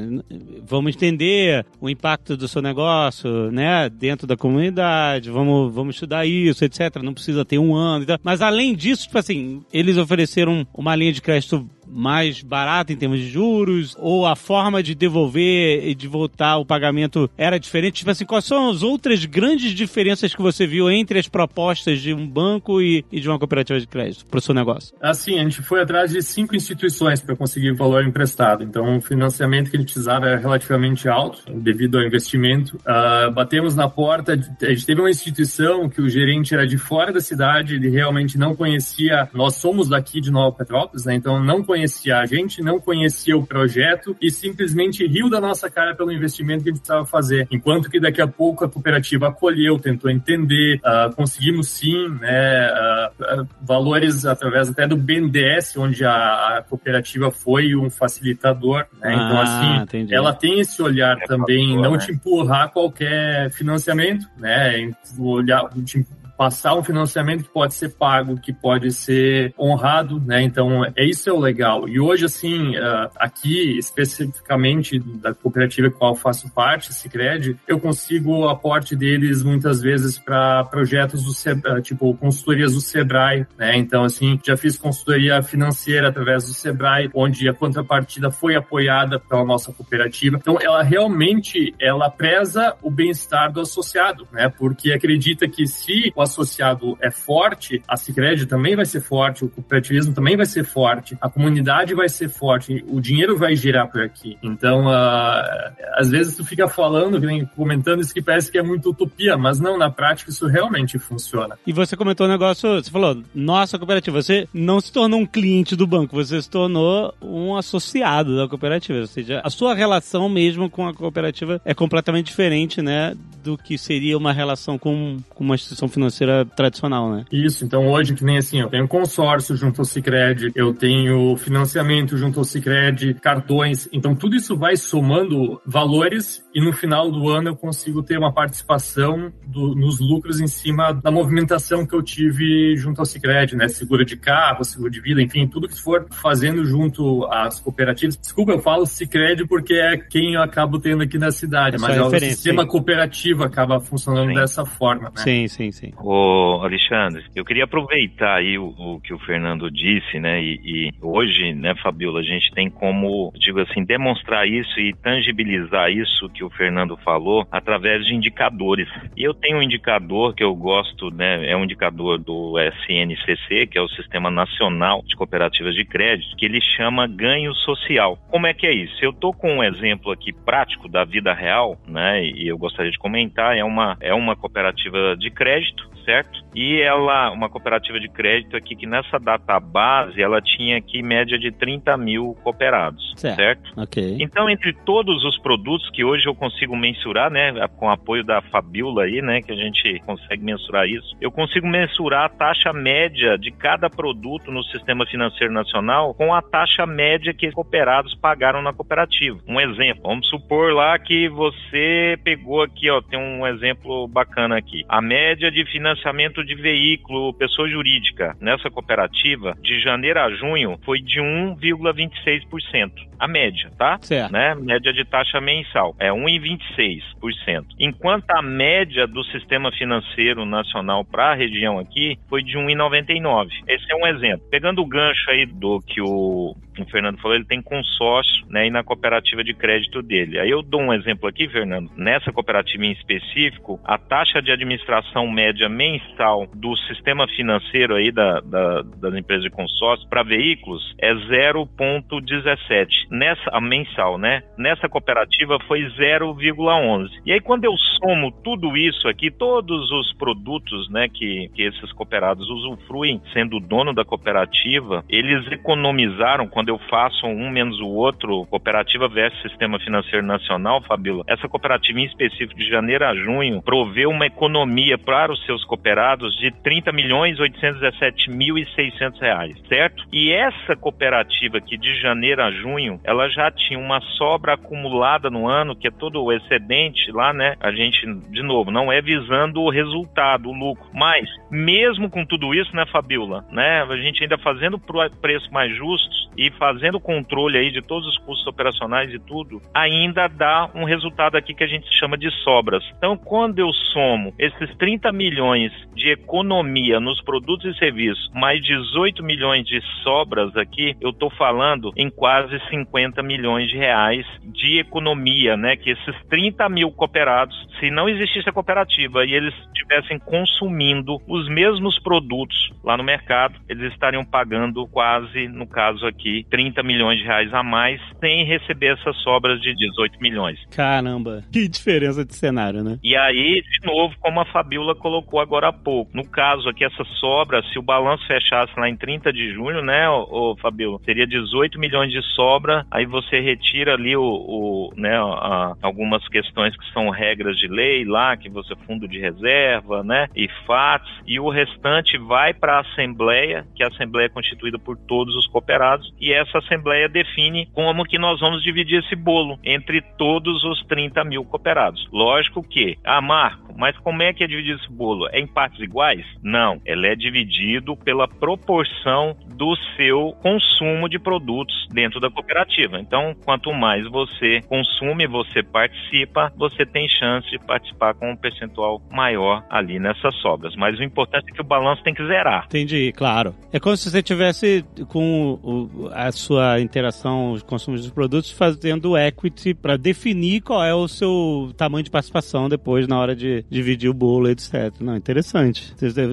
Speaker 1: vamos entender o impacto do seu negócio, né, dentro da comunidade, vamos, vamos estudar isso, etc. Não precisa ter um ano. Mas além disso, tipo assim, eles ofereceram uma linha de crédito mais barata em termos de juros? Ou a forma de devolver e de voltar o pagamento era diferente? Tipo assim, quais são as outras grandes diferenças que você viu entre as propostas de um banco e, e de uma cooperativa de crédito para o seu negócio?
Speaker 3: Assim, a gente foi atrás de cinco instituições para conseguir o valor emprestado. Então, o financiamento que a gente precisava era relativamente alto devido ao investimento. Uh, batemos na porta, a gente teve uma instituição que o gerente era de fora da cidade, ele realmente não conhecia. Nós somos daqui de Nova Petrópolis, né? Então, não conhecia conhecia a gente, não conhecia o projeto e simplesmente riu da nossa cara pelo investimento que a gente precisava fazer. Enquanto que daqui a pouco a cooperativa acolheu, tentou entender, uh, conseguimos sim, né, uh, valores através até do BNDES, onde a, a cooperativa foi um facilitador, né? Então,
Speaker 1: ah,
Speaker 3: assim,
Speaker 1: entendi.
Speaker 3: ela tem esse olhar
Speaker 4: É
Speaker 3: também, não
Speaker 4: né?
Speaker 3: te empurrar qualquer financiamento, né? Olhar, te passar um financiamento que pode ser pago, que pode ser honrado, né? Então, é isso é o legal. E hoje, assim, uh, aqui, especificamente da cooperativa com a qual faço parte, Sicredi, eu consigo o aporte deles muitas vezes para projetos do Sebrae, tipo consultorias do Sebrae, né? Então, assim, já fiz consultoria financeira através do Sebrae, onde a contrapartida foi apoiada pela nossa cooperativa. Então, ela realmente, ela preza o bem-estar do associado, né? Porque acredita que se o associado é forte, a Sicredi também vai ser forte, o cooperativismo também vai ser forte, a comunidade vai ser forte, o dinheiro vai girar por aqui. Então, uh, às vezes tu fica falando, comentando isso que parece que é muito utopia, mas não, na prática isso realmente funciona.
Speaker 1: E você comentou um negócio, você falou, nossa cooperativa, você não se tornou um cliente do banco, você se tornou um associado da cooperativa, ou seja, a sua relação mesmo com a cooperativa é completamente diferente, né, do que seria uma relação com, com uma instituição financeira tradicional, né?
Speaker 3: Isso, então hoje que nem assim, eu tenho consórcio junto ao Cicred, eu tenho financiamento junto ao Cicred, cartões, então tudo isso vai somando valores e no final do ano eu consigo ter uma participação do, nos lucros em cima da movimentação que eu tive junto ao Cicred, né? Seguro de carro, seguro de vida, enfim, tudo que for fazendo junto às cooperativas. Desculpa, eu falo Cicred porque é quem eu acabo tendo aqui na cidade, mas é o sistema sim. cooperativo acaba funcionando sim. dessa forma, né?
Speaker 1: Sim, sim, sim.
Speaker 4: Ô, Alexandre, eu queria aproveitar aí o, o que o Fernando disse, né? E, e, hoje, né, Fabiola, a gente tem como, digo assim, demonstrar isso e tangibilizar isso que o Fernando falou através de indicadores. E eu tenho um indicador que eu gosto, né? É um indicador do SNCC, que é o Sistema Nacional de Cooperativas de Crédito, que ele chama ganho social. Como é que é isso? Eu tô com um exemplo aqui prático da vida real, né? E eu gostaria de comentar. É uma, é uma cooperativa de crédito certo? E ela, uma cooperativa de crédito aqui, que nessa data base, ela tinha aqui média de 30 mil cooperados, certo? certo?
Speaker 1: Ok.
Speaker 4: Então, entre todos os produtos que hoje eu consigo mensurar, né, com o apoio da Fabiola aí, né, que a gente consegue mensurar isso, eu consigo mensurar a taxa média de cada produto no sistema financeiro nacional com a taxa média que os cooperados pagaram na cooperativa. Um exemplo, vamos supor lá que você pegou aqui, ó, tem um exemplo bacana aqui. A média de financiamento de veículo, pessoa jurídica, nessa cooperativa, de janeiro a junho, foi de 1,26%. A média, tá?
Speaker 1: Certo.
Speaker 4: Né? Média de taxa mensal. É 1,26%. Enquanto a média do sistema financeiro nacional para a região aqui foi de 1,99%. Esse é um exemplo. Pegando o gancho aí do que o o Fernando falou, ele tem consórcio, né, e na cooperativa de crédito dele. Aí eu dou um exemplo aqui, Fernando. Nessa cooperativa em específico, a taxa de administração média mensal do sistema financeiro aí da, da das empresas de consórcio para veículos é 0,17. Nessa, mensal, né? Nessa cooperativa foi 0,11. E aí quando eu somo tudo isso aqui, todos os produtos, né, que, que esses cooperados usufruem, sendo dono da cooperativa, eles economizaram, quando eu faço um menos o outro, cooperativa versus sistema financeiro nacional, Fabíola, essa cooperativa em específico de janeiro a junho proveu uma economia para os seus cooperados de 30 milhões 817 mil e 600 reais, certo? E essa cooperativa que de janeiro a junho, ela já tinha uma sobra acumulada no ano, que é todo o excedente lá, né? A gente, de novo, não é visando o resultado, o lucro, mas mesmo com tudo isso, né, Fabíola, né? A gente ainda fazendo preço mais justos e fazendo controle aí de todos os custos operacionais e tudo, ainda dá um resultado aqui que a gente chama de sobras. Então, quando eu somo esses 30 milhões de economia nos produtos e serviços, mais 18 milhões de sobras aqui, eu estou falando em quase 50 milhões de reais de economia, né? Que esses 30 mil cooperados, se não existisse a cooperativa e eles estivessem consumindo os mesmos produtos lá no mercado, eles estariam pagando quase, no caso aqui, 30 milhões de reais a mais sem receber essas sobras de 18 milhões.
Speaker 1: Caramba, que diferença de cenário, né?
Speaker 4: E aí, de novo, como a Fabiola colocou agora há pouco, no caso aqui, essa sobra, se o balanço fechasse lá em 30 de junho, né, ô, ô Fabiola, seria 18 milhões de sobra, aí você retira ali o, o né, a, algumas questões que são regras de lei lá, que você fundo de reserva, né, e FATS, e o restante vai para a Assembleia, que a Assembleia é constituída por todos os cooperados, e essa Assembleia define como que nós vamos dividir esse bolo entre todos os 30 mil cooperados. Lógico que, ah, Marco, mas como é que é dividido esse bolo? É em partes iguais? Não, ele é dividido pela proporção do seu consumo de produtos dentro da cooperativa. Então, quanto mais você consome, você participa, você tem chance de participar com um percentual maior ali nessas sobras. Mas o importante é que o balanço tem que zerar.
Speaker 1: Entendi, claro. É como se você tivesse com a sua interação, os consumos dos produtos, fazendo equity para definir qual é o seu tamanho de participação depois na hora de dividir o bolo, etc. Não, interessante.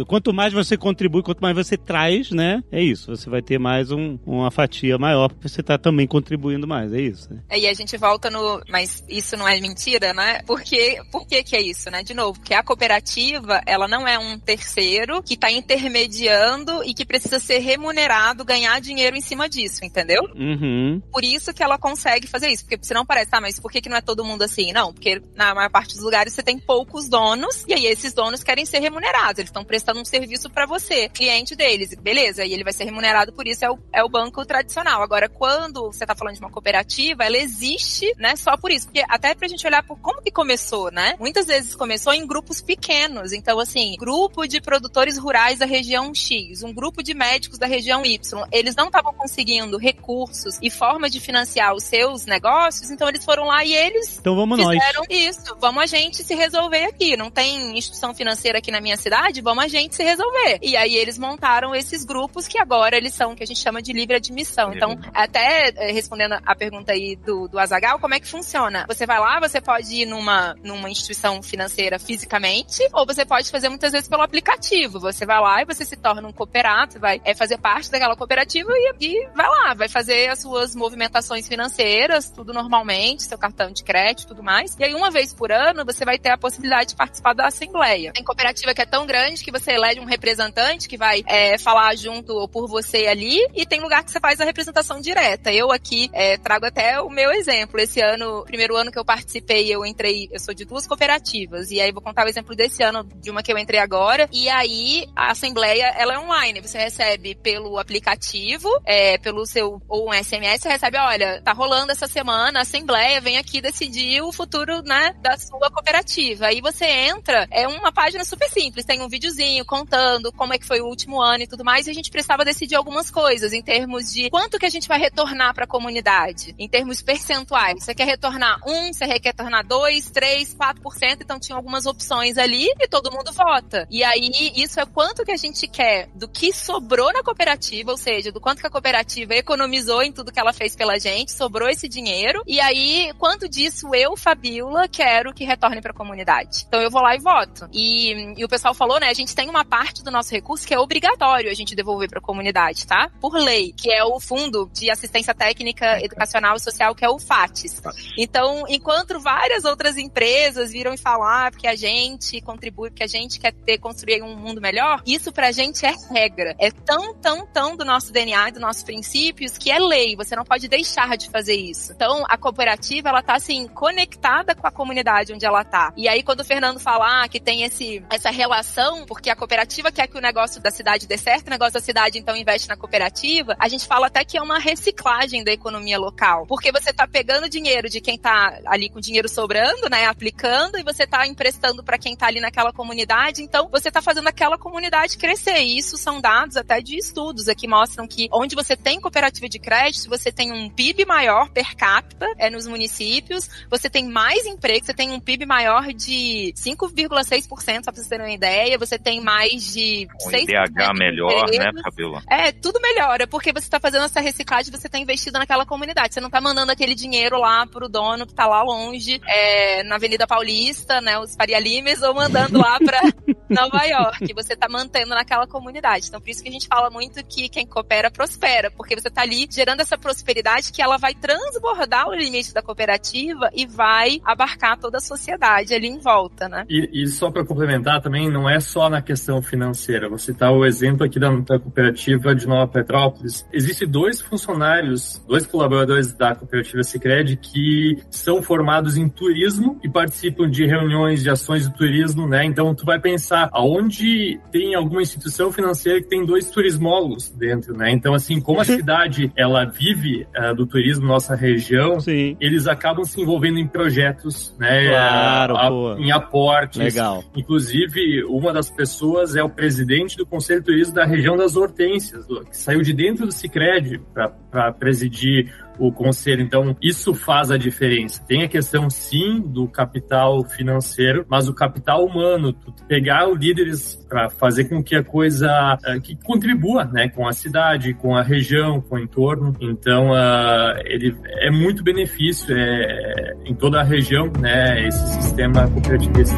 Speaker 1: Quanto mais você contribui, quanto mais você traz, né? É isso. Você vai ter mais um, uma fatia maior, porque você está também contribuindo mais, é isso. Né?
Speaker 2: É, e a gente volta no. Mas isso não é mentira, né? Porque, por que, que é isso, né? De novo, porque a cooperativa, ela não é um terceiro que está intermediando e que precisa ser remunerado, ganhar dinheiro em cima disso disso, entendeu?
Speaker 1: Uhum.
Speaker 2: Por isso que ela consegue fazer isso. Porque senão parece, tá, mas por que, que não é todo mundo assim? Não, porque na maior parte dos lugares você tem poucos donos, e aí esses donos querem ser remunerados. Eles estão prestando um serviço para você, cliente deles. Beleza, e ele vai ser remunerado por isso, é o, é o banco tradicional. Agora, quando você tá falando de uma cooperativa, ela existe, né, só por isso. Porque até pra gente olhar por como que começou, né? Muitas vezes começou em grupos pequenos. Então, assim, grupo de produtores rurais da região X, um grupo de médicos da região Y. Eles não estavam conseguindo recursos e formas de financiar os seus negócios, então eles foram lá e eles
Speaker 1: Então vamos nós.
Speaker 2: fizeram isso. Vamos a gente se resolver aqui. Não tem instituição financeira aqui na minha cidade, vamos a gente se resolver. E aí eles montaram esses grupos que agora eles são o que a gente chama de livre admissão. Então, até eh, respondendo a pergunta aí do, do Azagal, como é que funciona? Você vai lá, você pode ir numa, numa instituição financeira fisicamente, ou você pode fazer muitas vezes pelo aplicativo. Você vai lá e você se torna um cooperado, vai é, fazer parte daquela cooperativa e, e vai lá, vai fazer as suas movimentações financeiras, tudo normalmente, seu cartão de crédito, tudo mais. E aí, uma vez por ano, você vai ter a possibilidade de participar da assembleia. Tem cooperativa que é tão grande que você elege um representante que vai é, falar junto ou por você ali, e tem lugar que você faz a representação direta. Eu aqui é, trago até o meu exemplo. Esse ano, primeiro ano que eu participei, eu entrei, eu sou de duas cooperativas, e aí vou contar o exemplo desse ano de uma que eu entrei agora. E aí a assembleia ela é online. Você recebe pelo aplicativo, é, pelo seu ou um SMS, você recebe, olha, tá rolando essa semana a assembleia, vem aqui decidir o futuro, né, da sua cooperativa. Aí você entra, é uma página super simples, tem um videozinho contando como é que foi o último ano e tudo mais, e a gente precisava decidir algumas coisas em termos de quanto que a gente vai retornar para a comunidade, em termos percentuais. Você quer retornar um, você quer retornar dois, três, quatro por cento, então tinha algumas opções ali e todo mundo vota. E aí isso é quanto que a gente quer do que sobrou na cooperativa, ou seja, do quanto que a cooperativa economizou em tudo que ela fez pela gente, sobrou esse dinheiro. E aí, quanto disso eu, Fabiola, quero que retorne para a comunidade. Então eu vou lá e voto. E, e o pessoal falou, né, a gente tem uma parte do nosso recurso que é obrigatório a gente devolver para a comunidade, tá? Por lei, que é o Fundo de Assistência Técnica Educacional e Social, que é o FATES. Então, enquanto várias outras empresas viram e falar porque a gente contribui, porque a gente quer ter, construir um mundo melhor, isso pra gente é regra. É tão, tão, tão do nosso DNA, dos nossos princípios, que é lei. Você não pode deixar de fazer isso. Então, a cooperativa, ela tá, assim, conectada com a comunidade onde ela tá. E aí, quando o Fernando falar que tem esse, essa relação, porque a cooperativa quer que o negócio da cidade dê certo, o negócio da cidade, então, investe na cooperativa, a gente fala até que é uma reciclagem da economia local. Porque você tá pegando dinheiro de quem tá ali com dinheiro sobrando, né, aplicando, e você tá emprestando para quem tá ali naquela comunidade, então você tá fazendo aquela comunidade crescer. E isso são dados até de estudos aqui mostram que onde você tem cooperativa de crédito, você tem um PIB maior per capita é nos municípios, você tem mais emprego, você tem um PIB maior de 5,6%, só pra vocês terem uma ideia, você tem mais de
Speaker 4: Um
Speaker 2: 6%
Speaker 4: IDH
Speaker 2: de
Speaker 4: melhor, né. Fabiola?
Speaker 2: É, tudo melhora, porque você tá fazendo essa reciclagem, você tá investindo naquela comunidade. Você não tá mandando aquele dinheiro lá pro dono que tá lá longe, é, na Avenida Paulista, né, os Faria Limes, ou mandando lá pra Nova York. Você tá mantendo naquela comunidade. Então, por isso que a gente fala muito que quem coopera, prospera, porque você tá ali gerando essa prosperidade que ela vai transbordar o limite da cooperativa e vai abarcar toda a sociedade ali em volta, né?
Speaker 3: E, e só para complementar também, não é só na questão financeira. Vou citar o exemplo aqui da, da cooperativa de Nova Petrópolis. Existem dois funcionários, dois colaboradores da cooperativa Sicredi que são formados em turismo e participam de reuniões de ações de turismo, né? Então tu vai pensar aonde tem alguma instituição financeira que tem dois turismólogos dentro, né? Então assim, como a cidade ela vive uh, do turismo na nossa região,
Speaker 1: Sim.
Speaker 3: eles acabam se envolvendo em projetos, né?
Speaker 1: Claro,
Speaker 3: a-
Speaker 1: pô.
Speaker 3: em aportes.
Speaker 1: Legal.
Speaker 3: Inclusive, uma das pessoas é o presidente do Conselho de Turismo da região das Hortênsias, que saiu de dentro do Cicred para presidir o conselho. Então, isso faz a diferença. Tem a questão, sim, do capital financeiro, mas o capital humano, pegar os líderes para fazer com que a coisa eh, que contribua, né, com a cidade, com a região, com o entorno. Então, ah, ele é muito benefício é, em toda a região, né, esse sistema cooperativista.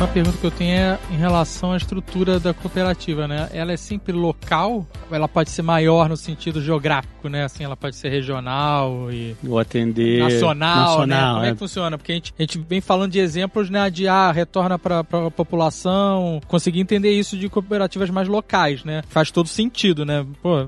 Speaker 5: Uma pergunta que eu tenho é em relação à estrutura da cooperativa, né? Ela é sempre local ela pode ser maior no sentido geográfico, né? Assim, ela pode ser regional e
Speaker 1: Ou atender.
Speaker 5: nacional, né? Como é
Speaker 1: é.
Speaker 5: que funciona? Porque a gente, a gente vem falando de exemplos, né? De, ah, retorna pra, pra população. Conseguir entender isso de cooperativas mais locais, né? Faz todo sentido, né? Pô,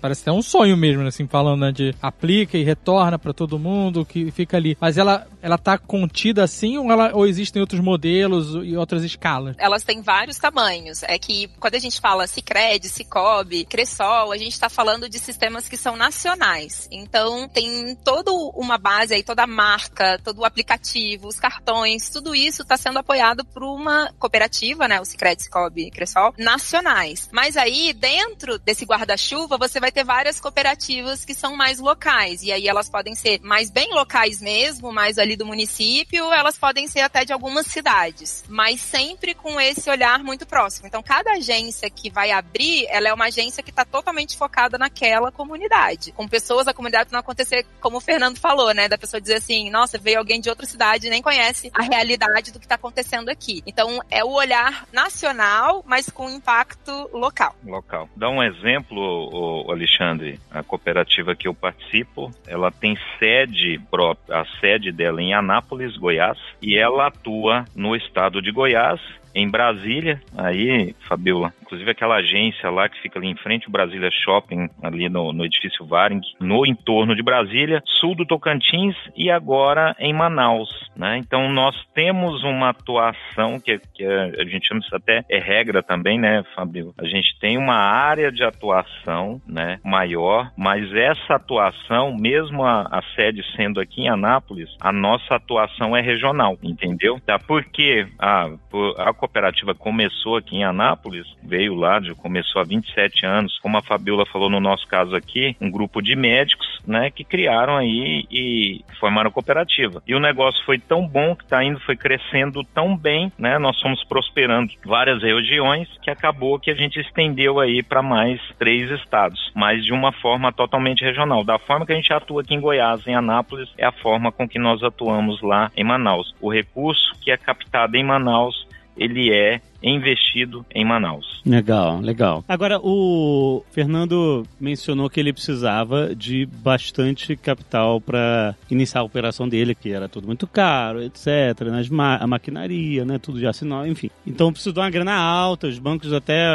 Speaker 5: parece até um sonho mesmo, né? Assim, falando, né? De aplica e retorna pra todo mundo que fica ali. Mas ela, ela tá contida assim ou, ela, ou existem outros modelos e outras escalas?
Speaker 2: Elas têm vários tamanhos. É que quando a gente fala Cicred, Cicobi, Cressol, a gente está falando de sistemas que são nacionais. Então tem toda uma base aí, toda a marca, todo o aplicativo, os cartões, tudo isso está sendo apoiado por uma cooperativa, né? O Cicred, Cicobi Cressol, nacionais. Mas aí, dentro desse guarda-chuva, você vai ter várias cooperativas que são mais locais. E aí elas podem ser mais bem locais mesmo, mais ali do município, elas podem ser até de algumas cidades. Mas sempre com esse olhar muito próximo. Então, cada agência que vai abrir, ela é uma agência que está totalmente focada naquela comunidade. Com pessoas da comunidade não acontecer, como o Fernando falou, né? Da pessoa dizer assim, nossa, veio alguém de outra cidade e nem conhece a realidade do que está acontecendo aqui. Então, é o olhar nacional, mas com impacto local.
Speaker 4: local. Dá um exemplo, Alexandre. A cooperativa que eu participo, ela tem sede própria, a sede dela em Anápolis, Goiás, e ela atua no estado de Goiás em Brasília, aí, Fabiola, inclusive aquela agência lá que fica ali em frente ao Brasília Shopping, ali no, no edifício Varing, no entorno de Brasília, sul do Tocantins e agora em Manaus, né? Então nós temos uma atuação que, que a gente chama isso até é regra também, né, Fabiola? A gente tem uma área de atuação, né, maior, mas essa atuação, mesmo a, a sede sendo aqui em Anápolis, a nossa atuação é regional, entendeu? Tá? Porque a, a cooperativa começou aqui em Anápolis, veio lá, começou há 27 anos, como a Fabiola falou no nosso caso aqui, um grupo de médicos, né, que criaram aí e formaram a cooperativa. E o negócio foi tão bom que está indo, foi crescendo tão bem, né, nós fomos prosperando várias regiões que acabou que a gente estendeu aí para mais três estados, mas de uma forma totalmente regional. Da forma que a gente atua aqui em Goiás, em Anápolis, é a forma com que nós atuamos lá em Manaus. O recurso que é captado em Manaus ele é investido em Manaus.
Speaker 1: Legal, legal. Agora, o Fernando mencionou que ele precisava de bastante capital para iniciar a operação dele, que era tudo muito caro, etc. Né? Ma a maquinaria, né? Tudo já assinou, enfim. Então precisou de uma grana alta, os bancos até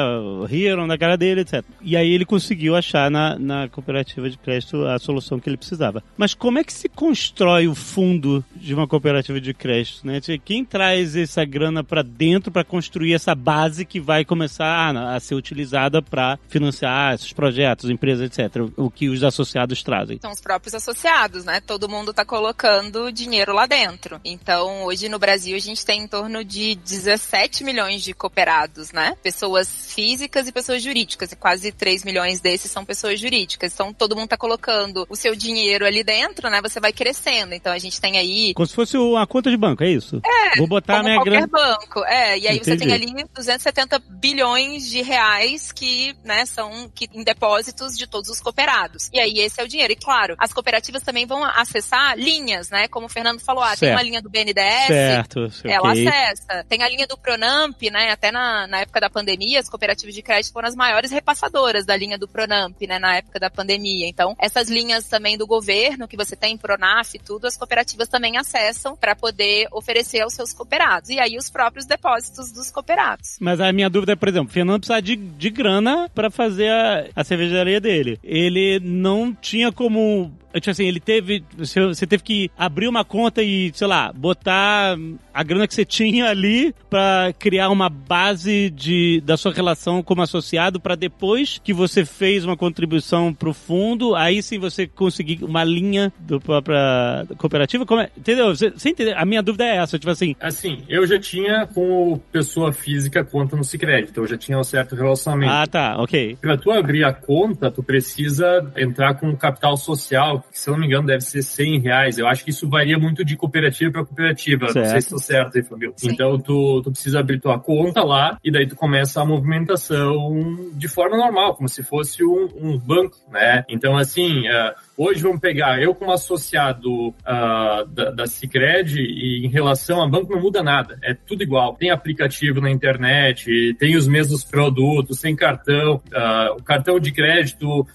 Speaker 1: riram da cara dele, etc. E aí ele conseguiu achar na, na cooperativa de crédito a solução que ele precisava. Mas como é que se constrói o fundo de uma cooperativa de crédito, né? Quem traz essa grana para dentro para construir essa base que vai começar a, a ser utilizada para financiar esses projetos, empresas, etc. O que os associados trazem.
Speaker 2: São os próprios associados, né? Todo mundo está colocando dinheiro lá dentro. Então, hoje no Brasil a gente tem em torno de 17 milhões de cooperados, né? Pessoas físicas e pessoas jurídicas. E quase 3 milhões desses são pessoas jurídicas. Então, todo mundo está colocando o seu dinheiro ali dentro, né? Você vai crescendo. Então, a gente tem aí...
Speaker 1: Como se fosse uma conta de banco, é isso?
Speaker 2: É,
Speaker 1: Vou botar
Speaker 2: como
Speaker 1: minha
Speaker 2: qualquer
Speaker 1: grana...
Speaker 2: banco. É, e aí
Speaker 1: Entendi.
Speaker 2: você tem ali 270 bilhões de reais que, né, são que, em depósitos de todos os cooperados. E aí esse é o dinheiro. E claro, as cooperativas também vão acessar linhas, né? Como o Fernando falou, ah, tem uma linha do BNDES,
Speaker 1: Certo,
Speaker 2: ela
Speaker 1: ok.
Speaker 2: acessa. Tem a linha do Pronamp, né? Até na, na época da pandemia, as cooperativas de crédito foram as maiores repassadoras da linha do Pronamp, né? Na época da pandemia. Então, essas linhas também do governo, que você tem Pronaf e tudo, as cooperativas também acessam para poder oferecer aos seus cooperados. E aí os próprios depósitos dos cooperados.
Speaker 1: Mas a minha dúvida é, por exemplo, o Fernando precisa de, de grana para fazer a, a cervejaria dele. Ele não tinha como. Tipo assim, ele teve. Você teve que abrir uma conta e, sei lá, botar a grana que você tinha ali para criar uma base de, da sua relação como associado para depois que você fez uma contribuição pro fundo, aí sim você conseguir uma linha do própria cooperativa. Como é, entendeu? Você, você entendeu? A minha dúvida é essa, tipo assim.
Speaker 3: Assim, eu já tinha com pessoa física conta no Sicredi, então eu já tinha um certo relacionamento.
Speaker 1: Ah, tá, ok.
Speaker 3: Pra tu abrir a conta, tu precisa entrar com capital social, que se eu não me engano deve ser 100 reais. Eu acho que isso varia muito de cooperativa para cooperativa. Não sei
Speaker 1: Certo.
Speaker 3: se certo aí, Fabio.
Speaker 2: Sim.
Speaker 3: Então tu, tu precisa abrir tua conta lá e daí tu começa a movimentação de forma normal, como se fosse um, um banco, né? Então assim, ah, Hoje vamos pegar eu como associado uh, da, da Cicred e em relação a banco não muda nada, é tudo igual. Tem aplicativo na internet, tem os mesmos produtos, tem cartão, uh, o cartão de crédito, uh,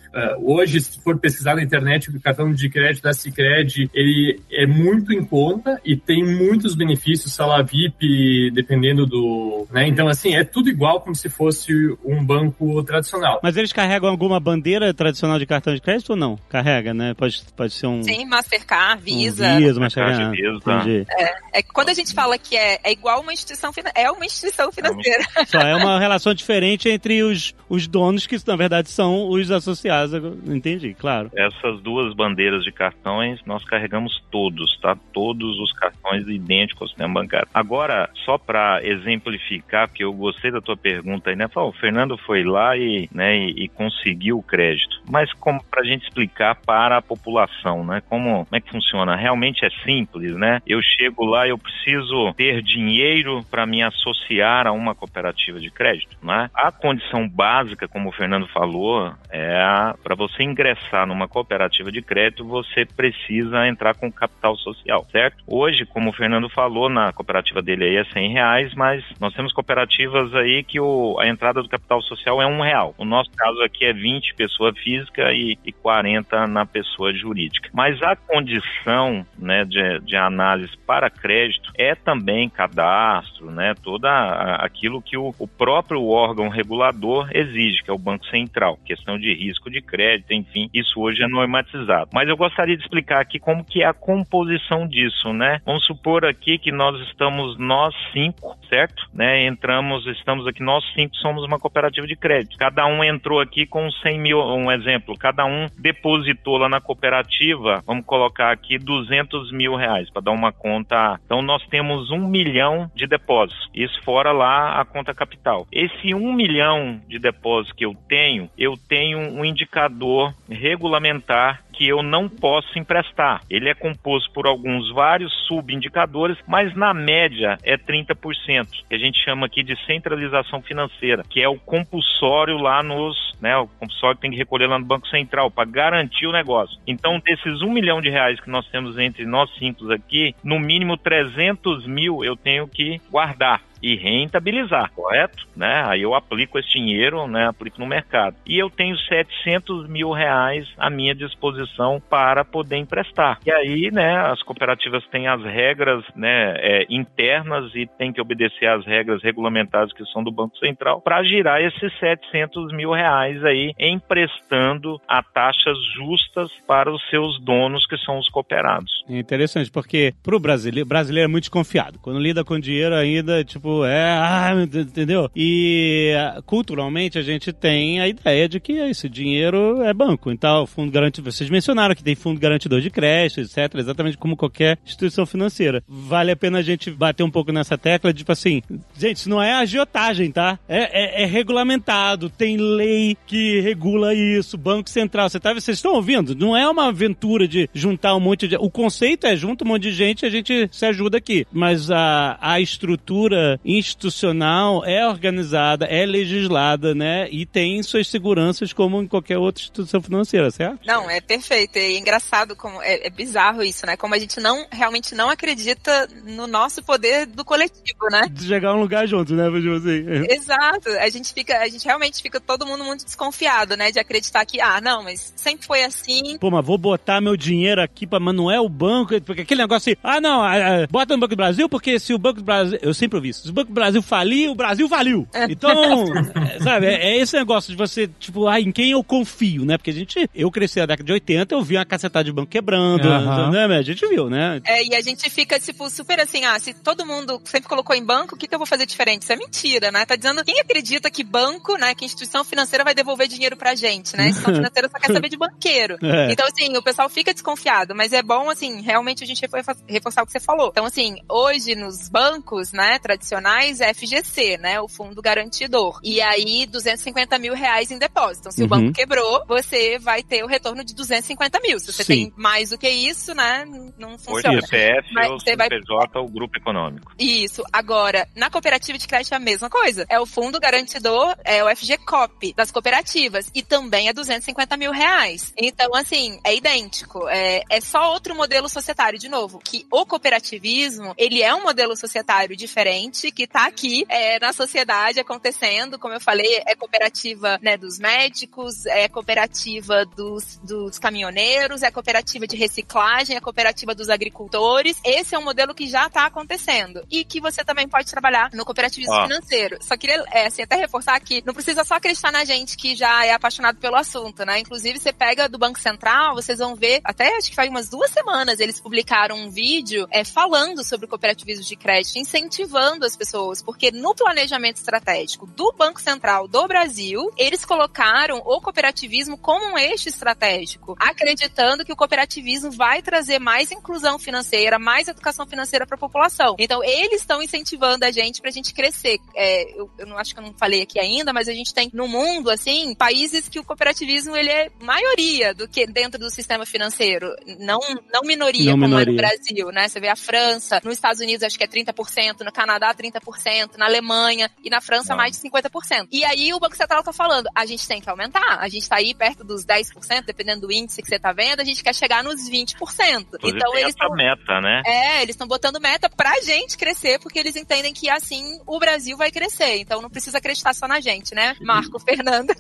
Speaker 3: hoje se for pesquisar na internet, o cartão de crédito da Cicred, ele é muito em conta e tem muitos benefícios, sala VIP, dependendo do, né? Então assim, é tudo igual como se fosse um banco tradicional.
Speaker 1: Mas eles carregam alguma bandeira tradicional de cartão de crédito ou não? Carrega, né? Pode, pode ser um.
Speaker 2: Sim, Mastercard, Visa.
Speaker 1: Um Visa, Mastercard.
Speaker 4: Visa.
Speaker 2: É, é, quando a gente fala que é, é igual uma instituição financeira, é uma instituição financeira.
Speaker 1: Só é uma relação diferente entre os, os donos, que na verdade são os associados. Entendi, claro.
Speaker 4: Essas duas bandeiras de cartões nós carregamos todos, tá? Todos os cartões idênticos ao sistema bancário. Agora, só para exemplificar, porque eu gostei da tua pergunta aí, né? Fala, o Fernando foi lá e, né, e, e conseguiu o crédito. Mas como para a gente explicar para a população, né? Como, como é que funciona? Realmente é simples, né? Eu chego lá, eu preciso ter dinheiro para me associar a uma cooperativa de crédito, né? A condição básica, como o Fernando falou, é para você ingressar numa cooperativa de crédito, você precisa entrar com capital social, certo? Hoje, como o Fernando falou, na cooperativa dele aí é 100 reais, mas nós temos cooperativas aí que o, a entrada do capital social é um real. O nosso caso aqui é 20 pessoa física e, e 40 na pessoa jurídica. Mas a condição né, de, de análise para crédito é também cadastro, né, toda aquilo que o, o próprio órgão regulador exige, que é o Banco Central, questão de risco de crédito, enfim, isso hoje é normatizado. Mas eu gostaria de explicar aqui como que é a composição disso, né? Vamos supor aqui que nós estamos nós cinco, certo? Né? Entramos, estamos aqui nós cinco somos uma cooperativa de crédito. Cada um entrou aqui com 100 mil, um exemplo, cada um depositou lá na cooperativa, vamos colocar aqui 200 mil reais para dar uma conta. Então nós temos um milhão de depósitos. Isso fora lá a conta capital. Esse um milhão de depósitos que eu tenho, eu tenho um indicador regulamentar que eu não posso emprestar. Ele é composto por alguns vários subindicadores, mas na média é 30%, que a gente chama aqui de centralização financeira, que é o compulsório lá nos, né, o compulsório tem que recolher lá no Banco Central para garantir o negócio. Então, desses um milhão de reais que nós temos entre nós cinco aqui, no mínimo 300 mil eu tenho que guardar e rentabilizar, correto? Né? Aí eu aplico esse dinheiro, né? Aplico no mercado. E eu tenho 700 mil reais à minha disposição para poder emprestar. E aí, né? As cooperativas têm as regras, né? É, internas e tem que obedecer às regras regulamentadas que são do Banco Central para girar esses 700 mil reais aí emprestando a taxas justas para os seus donos que são os cooperados.
Speaker 1: É interessante porque para o brasileiro, brasileiro é muito desconfiado. Quando lida com dinheiro ainda, tipo é, ah, entendeu? E culturalmente a gente tem a ideia de que esse dinheiro é banco. Então, fundo garantido, vocês mencionaram que tem fundo garantidor de crédito, etc, exatamente como qualquer instituição financeira. Vale a pena a gente bater um pouco nessa tecla, tipo assim, gente, isso não é agiotagem, tá? É, é, é regulamentado, tem lei que regula isso, Banco Central, você tá, vocês estão ouvindo? Não é uma aventura de juntar um monte de... O conceito é junto um monte de gente a gente se ajuda aqui. Mas a, a estrutura institucional é organizada, é legislada, né? E tem suas seguranças como em qualquer outra instituição financeira, certo?
Speaker 2: Não, é perfeito. É engraçado como é, é bizarro isso, né? Como a gente não realmente não acredita no nosso poder do coletivo, né?
Speaker 1: De chegar a um lugar junto, né? Assim.
Speaker 2: Exato. A gente fica, a gente realmente fica todo mundo muito desconfiado, né? De acreditar que, ah, não, mas sempre foi assim.
Speaker 1: Pô, mas vou botar meu dinheiro aqui pra Manuel Banco, porque aquele negócio assim, ah, não, ah, bota no Banco do Brasil, porque se o Banco do Brasil. Eu sempre ouvi isso. O Banco do Brasil falir, o Brasil faliu. Então, sabe, é, é, esse negócio de você, tipo, ah, em quem eu confio, né? Porque a gente, eu cresci na década de 80, eu vi uma cacetada de banco quebrando, uhum. né? A gente viu, né?
Speaker 2: É, e a gente fica, tipo, super assim, ah, se todo mundo sempre colocou em banco, o que, que eu vou fazer diferente? Isso é mentira, né? Tá dizendo, quem acredita que banco, né, que instituição financeira vai devolver dinheiro pra gente, né? Instituição financeira só quer saber de banqueiro. É. Então, assim, o pessoal fica desconfiado, mas é bom, assim, realmente a gente reforçar o que você falou. Então, assim, hoje nos bancos, né, tradicionais, é FGC, né? O Fundo Garantidor. E aí, 250 mil reais em depósito. Então, se
Speaker 1: Uhum.
Speaker 2: o banco quebrou, você vai ter o retorno de 250 mil. Se você
Speaker 1: Sim.
Speaker 2: tem mais do que isso, né? Não
Speaker 4: Ou
Speaker 2: funciona.
Speaker 4: CPF
Speaker 2: Mas
Speaker 4: ou
Speaker 2: você vai-
Speaker 4: CNPJ ou grupo econômico.
Speaker 2: Isso. Agora, na cooperativa de crédito é a mesma coisa. É o fundo garantidor, é o FGCOP das cooperativas. E também é 250 mil reais. Então, assim, é idêntico. É, é só outro modelo societário, de novo. Que o cooperativismo, ele é um modelo societário diferente, que tá aqui é, na sociedade acontecendo. Como eu falei, é cooperativa né, dos médicos, é cooperativa dos, dos caminhoneiros, é cooperativa de reciclagem, é cooperativa dos agricultores. Esse é um modelo que já está acontecendo. E que você também pode trabalhar no cooperativismo
Speaker 4: Ah.
Speaker 2: financeiro. Só queria, é, assim, até reforçar que não precisa só acreditar na gente que já é apaixonado pelo assunto, né? Inclusive, você pega do Banco Central, vocês vão ver, até acho que faz umas duas semanas, eles publicaram um vídeo é, falando sobre o cooperativismo de crédito, incentivando as pessoas, porque no planejamento estratégico do Banco Central do Brasil, eles colocaram o cooperativismo como um eixo estratégico, acreditando que o cooperativismo vai trazer mais inclusão financeira, mais educação financeira para a população. Então, eles estão incentivando a gente para a gente crescer. É, eu, eu não acho que eu não falei aqui ainda, mas a gente tem no mundo, assim, países que o cooperativismo ele é maioria do que dentro do sistema financeiro, não, não minoria
Speaker 1: Não
Speaker 2: como é
Speaker 1: minoria.
Speaker 2: no Brasil, né? Você vê a França, nos Estados Unidos acho que é 30%, no Canadá 30%, na Alemanha e na França
Speaker 4: Não.
Speaker 2: mais de 50%. E aí o Banco Central tá falando, a gente tem que aumentar, a gente tá aí perto dos 10%, dependendo do índice que você tá vendo, a gente quer chegar nos 20%.
Speaker 4: Inclusive
Speaker 2: então eles estão
Speaker 4: meta, né?
Speaker 2: é, eles estão botando meta pra gente crescer, porque eles entendem que assim o Brasil vai crescer. Então não precisa acreditar só na gente, né? Marco, Fernando.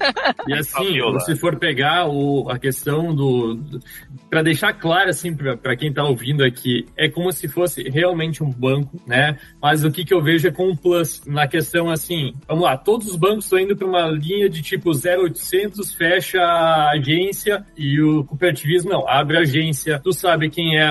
Speaker 3: E assim, se for pegar o, a questão do. do para deixar claro, assim, para quem tá ouvindo aqui, é como se fosse realmente um banco, né? Mas o que, que eu vejo é com um plus na questão assim: vamos lá, todos os bancos estão indo para uma linha de tipo 0800, fecha a agência e o cooperativismo não, abre a agência, tu sabe quem é,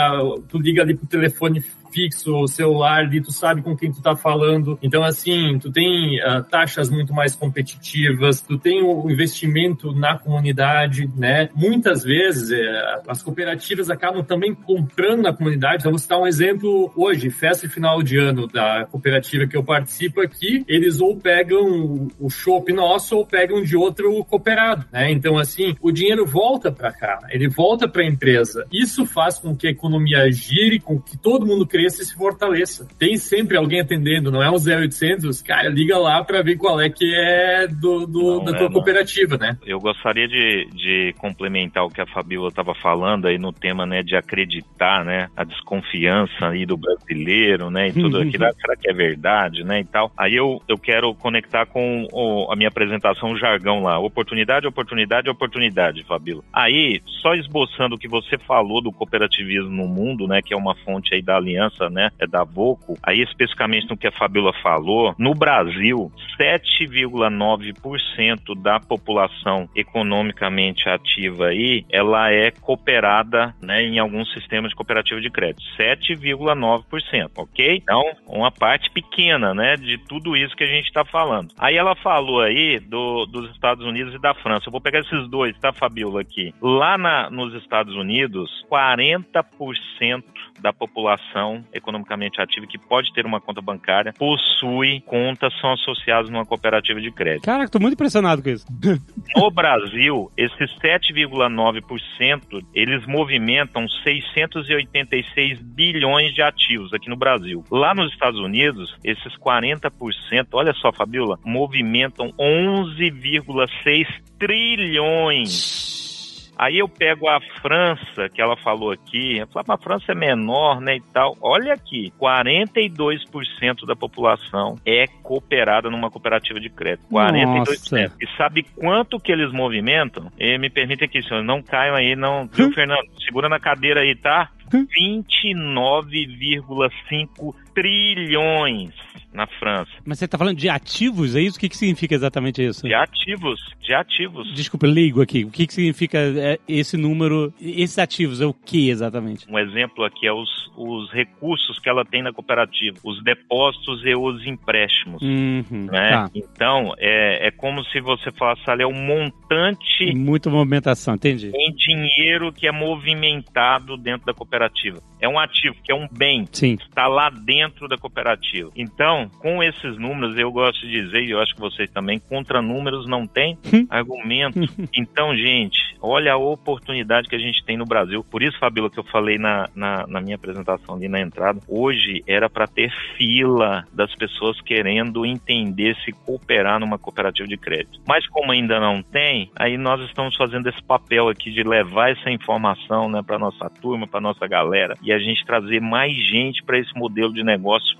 Speaker 3: tu liga ali pro telefone fixo ou celular ali, tu sabe com quem tu tá falando. Então, assim, tu tem ah, taxas muito mais competitivas, tu tem o investimento na comunidade, né? Muitas vezes eh, as cooperativas acabam também comprando na comunidade. Então, vou citar um exemplo hoje, festa final de ano da cooperativa que eu participo aqui, eles ou pegam o chopp nosso ou pegam de outro cooperado, né? Então, assim, o dinheiro volta para cá, ele volta para a empresa. Isso faz com que a economia gire, com que todo mundo cresça e se fortaleça. Tem sempre alguém atendendo, não é um 0800, cara, liga lá para ver qual é que é do, do-
Speaker 4: Não
Speaker 3: da
Speaker 4: é,
Speaker 3: tua
Speaker 4: não.
Speaker 3: cooperativa, né?
Speaker 4: Eu gostaria de, de complementar o que a Fabiola estava falando aí no tema, né, de acreditar, né, a desconfiança aí do brasileiro, né, e tudo aquilo, ah, será que é verdade, né, e tal. Aí eu, eu quero conectar com o- a minha apresentação, o jargão lá, oportunidade, oportunidade, oportunidade, Fabiola. Aí, só esboçando o que você falou do cooperativismo no mundo, né, que é uma fonte aí da aliança, né, é da Boco, aí especificamente no que a Fabiola falou, no Brasil, 7,9% da população economicamente ativa aí, ela é cooperada, né, em alguns sistemas de cooperativa de crédito. 7,9%, ok? Então, uma parte pequena, né, de tudo isso que a gente está falando. Aí ela falou aí do, dos Estados Unidos e da França. Eu vou pegar esses dois, tá, Fabiola, aqui. Lá na, nos Estados Unidos, 40% da população economicamente ativa que pode ter uma conta bancária possui contas, são associados numa cooperativa de crédito.
Speaker 1: Caraca, tô muito impressionado com isso.
Speaker 4: No Brasil, esses 7,9% eles movimentam 686 bilhões de ativos aqui no Brasil. Lá nos Estados Unidos, esses 40%, olha só, Fabiola, movimentam 11,6 trilhões. Aí eu pego a França, que ela falou aqui, ela falou, "Mas a França é menor, né, e tal. Olha aqui, 42% da população é cooperada numa cooperativa de crédito. 42%. E sabe quanto que eles movimentam? E me permite aqui, senhor, não caiam aí, não, viu, Fernando? Segura na cadeira aí, tá? 29,5 trilhões na França.
Speaker 1: Mas você tá falando de ativos, é isso? O que, que significa exatamente isso?
Speaker 4: De ativos, de ativos.
Speaker 1: Desculpa, leigo aqui. O que, que significa é, esse número, esses ativos? É o que exatamente?
Speaker 4: Um exemplo aqui é os, os recursos que ela tem na cooperativa, os depósitos e os empréstimos.
Speaker 1: Uhum,
Speaker 4: Né?
Speaker 1: tá.
Speaker 4: Então, é, é como se você falasse ali, é um montante
Speaker 1: Muita movimentação, entendi.
Speaker 4: em dinheiro que é movimentado dentro da cooperativa. É um ativo, que é um bem,
Speaker 1: Sim.
Speaker 4: está lá dentro da cooperativa. Então, Então, com esses números, eu gosto de dizer, e eu acho que vocês também, contra números não tem argumento. Então, gente, olha a oportunidade que a gente tem no Brasil. Por isso, Fabíola, que eu falei na, na, na minha apresentação ali na entrada, hoje era para ter fila das pessoas querendo entender se cooperar numa cooperativa de crédito. Mas como ainda não tem, aí nós estamos fazendo esse papel aqui de levar essa informação né, para nossa turma, para nossa galera, e a gente trazer mais gente para esse modelo de negócio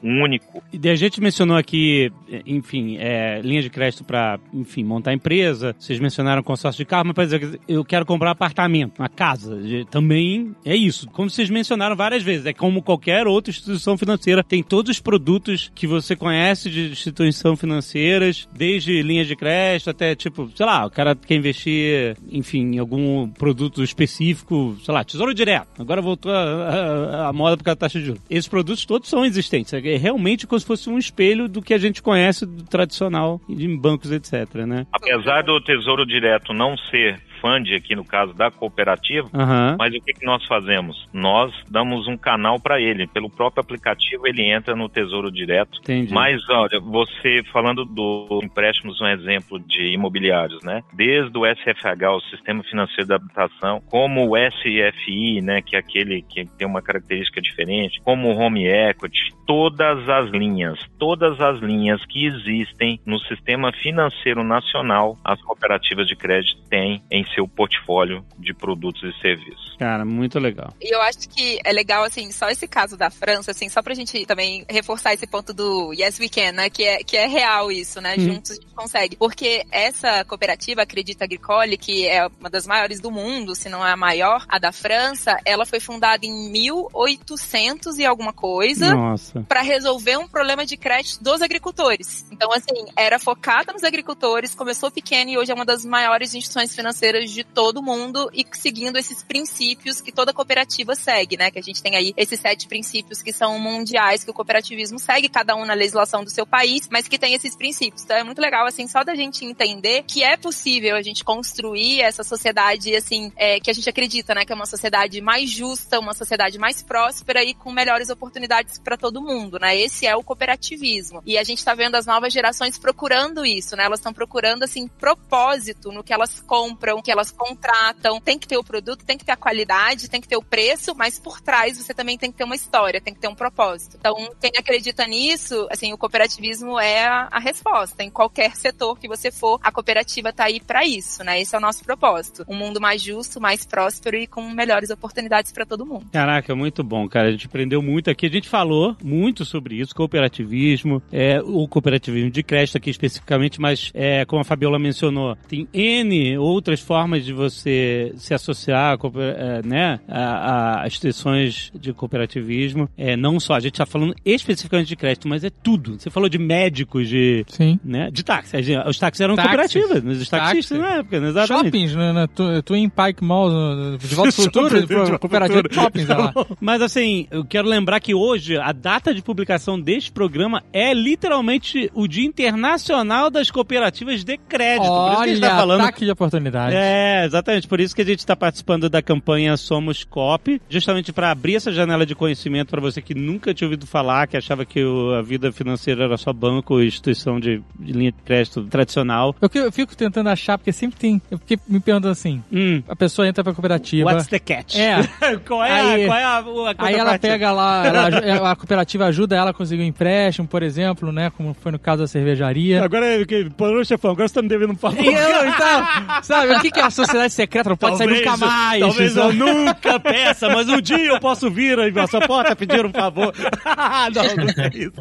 Speaker 4: único.
Speaker 1: E a gente mencionou aqui, enfim, é, linha de crédito para, enfim, montar empresa. Vocês mencionaram consórcio de carro, mas por exemplo, eu quero comprar apartamento, uma casa. Também é isso. Como vocês mencionaram várias vezes, é como qualquer outra instituição financeira, tem todos os produtos que você conhece de instituição financeiras, desde linhas de crédito até tipo, sei lá, o cara quer investir, enfim, em algum produto específico, sei lá, tesouro direto. Agora voltou a, a, a moda por causa da taxa de juros. Esses produtos todos são existentes. É realmente como se fosse um espelho do que a gente conhece do tradicional em bancos, etc, né?
Speaker 4: Apesar do tesouro direto não ser fund aqui no caso da cooperativa,
Speaker 1: Aham.
Speaker 4: mas o que, que nós fazemos? Nós damos um canal para ele. Pelo próprio aplicativo ele entra no Tesouro Direto.
Speaker 1: Entendi.
Speaker 4: Mas olha, você falando do empréstimos, um exemplo de imobiliários, né? Desde o SFH, o Sistema Financeiro de Habitação, como o SFI, né, que é aquele que tem uma característica diferente, como o Home Equity, todas as linhas, todas as linhas que existem no Sistema Financeiro Nacional, as cooperativas de crédito têm em seu portfólio de produtos e serviços.
Speaker 1: Cara, muito legal.
Speaker 2: E eu acho que é legal, assim, só esse caso da França, assim, só pra gente também reforçar esse ponto do Yes We Can, né? Que é, que é real isso, né?
Speaker 1: Hum.
Speaker 2: Juntos a gente consegue. Porque essa cooperativa, Acredita Agricole, que é uma das maiores do mundo, se não é a maior, a da França, ela foi fundada em 1800 e alguma coisa.
Speaker 1: Nossa.
Speaker 2: para resolver um problema de crédito dos agricultores. Então, assim, era focada nos agricultores, começou pequena e hoje é uma das maiores instituições financeiras de todo mundo e seguindo esses princípios que toda cooperativa segue, né? Que a gente tem aí esses sete princípios que são mundiais que o cooperativismo segue, cada um na legislação do seu país, mas que tem esses princípios. Então, é muito legal, assim, só da gente entender que é possível a gente construir essa sociedade, assim, é, que a gente acredita, né? Que é uma sociedade mais justa, uma sociedade mais próspera e com melhores oportunidades para todo mundo, né? Esse é o cooperativismo. E a gente tá vendo as novas gerações procurando isso, né? Elas estão procurando, assim, propósito no que elas compram, no que elas contratam. Tem que ter o produto, tem que ter a qualidade, tem que ter o preço, mas por trás você também tem que ter uma história, tem que ter um propósito. Então, quem acredita nisso, assim, o cooperativismo é a, resposta. Em qualquer setor que você for, a cooperativa tá aí para isso, né? Esse é o nosso propósito. Um mundo mais justo, mais próspero e com melhores oportunidades para todo mundo.
Speaker 1: Caraca, muito bom, cara. A gente aprendeu muito aqui. A gente falou muito sobre isso, cooperativismo, é, o cooperativismo de crédito aqui especificamente, mas é, como a Fabiola mencionou, tem N outras formas de você se associar a, é, né, a, a instituições de cooperativismo. É, não só, a gente está falando especificamente de crédito, mas é tudo. Você falou de médicos, de,
Speaker 5: Sim.
Speaker 1: né, de táxi. Os táxis eram
Speaker 5: Táxis.
Speaker 1: cooperativas, os taxistas
Speaker 5: Táxi.
Speaker 1: na época, né? exatamente.
Speaker 5: Shoppings, né? Tu- Twin Pike Mall, no- de volta ao futuro,
Speaker 1: de
Speaker 5: cooperativa de shoppings, olha lá.
Speaker 1: Mas assim, eu quero lembrar que hoje a data de publicação deste programa é literalmente o Dia Internacional das Cooperativas de Crédito. Por isso que a gente tá
Speaker 5: Olha,
Speaker 1: falando.
Speaker 5: ataque de oportunidade.
Speaker 1: É, exatamente. Por isso que a gente está participando da campanha Somos Cop, justamente para abrir essa janela de conhecimento para você que nunca tinha ouvido falar, que achava que o- a vida financeira era só banco ou instituição de, de linha de crédito tradicional.
Speaker 5: Eu, que- eu fico tentando achar, porque sempre tem. Eu fiquei me perguntando assim:
Speaker 1: Hum,
Speaker 5: a pessoa entra pra cooperativa.
Speaker 1: what's the catch?
Speaker 5: É.
Speaker 1: qual é,
Speaker 5: Aí-
Speaker 1: a, qual é a, a
Speaker 5: Aí ela pega lá, ela aju- a cooperativa ajuda ela a conseguir um empréstimo, por exemplo, né? Como foi no caso da cervejaria.
Speaker 1: Agora, é que- pô, chefão, agora você tá me devendo um favor.
Speaker 5: E eu, então, sabe, o que que a sociedade secreta? Não pode sair nunca mais.
Speaker 1: Talvez eu
Speaker 5: sabe?
Speaker 1: nunca peça, mas um dia eu posso vir aí na sua porta pedir um favor. não, não é isso.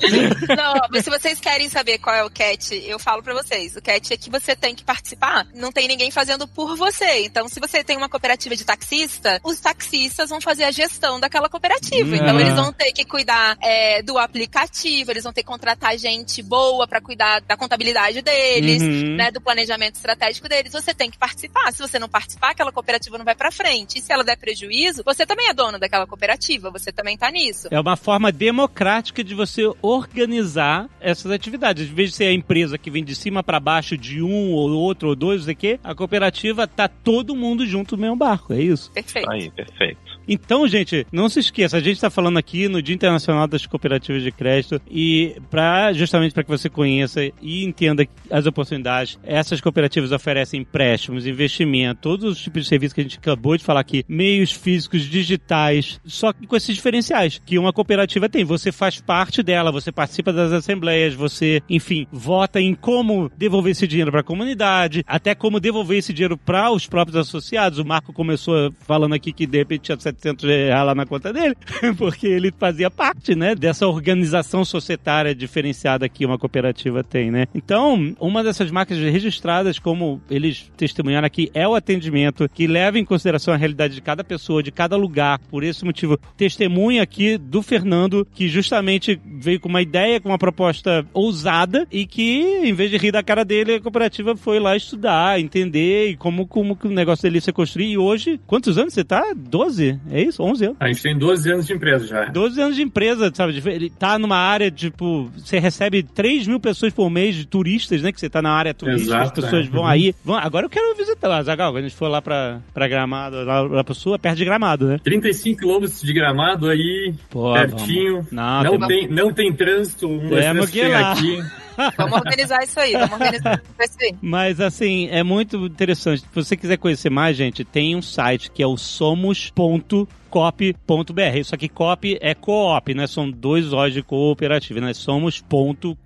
Speaker 2: Não, mas se vocês querem saber qual é o CAT, eu falo pra vocês. O CAT é que você tem que participar. Não tem ninguém fazendo por você. Então, se você tem uma cooperativa de taxista, os taxistas vão fazer a gestão daquela cooperativa. Então,
Speaker 5: Ah.
Speaker 2: eles vão ter que cuidar é, do aplicativo, eles vão ter que contratar gente boa pra cuidar da contabilidade deles,
Speaker 1: Uhum.
Speaker 2: né, do planejamento estratégico deles. Você tem que participar. Participar. Se você não participar, aquela cooperativa não vai para frente. E se ela der prejuízo, você também é dono daquela cooperativa, você também tá nisso.
Speaker 1: É uma forma democrática de você organizar essas atividades. Em vez de ser a empresa que vem de cima para baixo de um ou outro ou dois, não sei o quê, a cooperativa tá todo mundo junto no mesmo barco, é isso?
Speaker 2: Perfeito.
Speaker 4: Aí, perfeito.
Speaker 1: Então, gente, não se esqueça, a gente está falando aqui no Dia Internacional das Cooperativas de Crédito e para justamente para que você conheça e entenda as oportunidades, essas cooperativas oferecem empréstimos, investimento, todos os tipos de serviços que a gente acabou de falar aqui, meios físicos, digitais, só que com esses diferenciais que uma cooperativa tem. Você faz parte dela, você participa das assembleias, você, enfim, vota em como devolver esse dinheiro para a comunidade, até como devolver esse dinheiro para os próprios associados. O Marco começou falando aqui que de repente tinha 700 reais lá na conta dele, porque ele fazia parte, né, dessa organização societária diferenciada que uma cooperativa tem, né? Então, uma dessas marcas registradas, como eles testemunharam aqui, é o atendimento que leva em consideração a realidade de cada pessoa, de cada lugar. Por esse motivo, testemunha aqui do Fernando, que justamente veio com uma ideia, com uma proposta ousada e que, em vez de rir da cara dele, a cooperativa foi lá estudar, entender e como, como que o negócio dele se construir. E hoje, quantos anos você tá? 12? É isso? 11 anos?
Speaker 3: A gente tem 12 anos de empresa já.
Speaker 1: 12 anos de empresa, sabe? Ele tá numa área, tipo, você recebe 3 mil pessoas por mês de turistas, né? Que você tá na área turística,
Speaker 3: Exato,
Speaker 1: as pessoas
Speaker 3: é.
Speaker 1: vão
Speaker 3: Uhum.
Speaker 1: aí. Vão, agora eu quero visitar, Zagal, quando a gente for lá pra, pra Gramado, lá, lá pra Sul, é perto de Gramado, né?
Speaker 3: 35 quilômetros de gramado aí,
Speaker 1: Pô,
Speaker 3: pertinho.
Speaker 1: Não,
Speaker 3: Não,
Speaker 1: tem-
Speaker 3: não tem trânsito. Um, dois, três, aqui.
Speaker 2: Vamos organizar isso aí, vamos organizar isso aí.
Speaker 1: Mas assim, é muito interessante. Se você quiser conhecer mais, gente, tem um site que é o somos.coop.br. Só que cop é co-op, né? São dois O's de cooperativa, né? Somos.coop.br.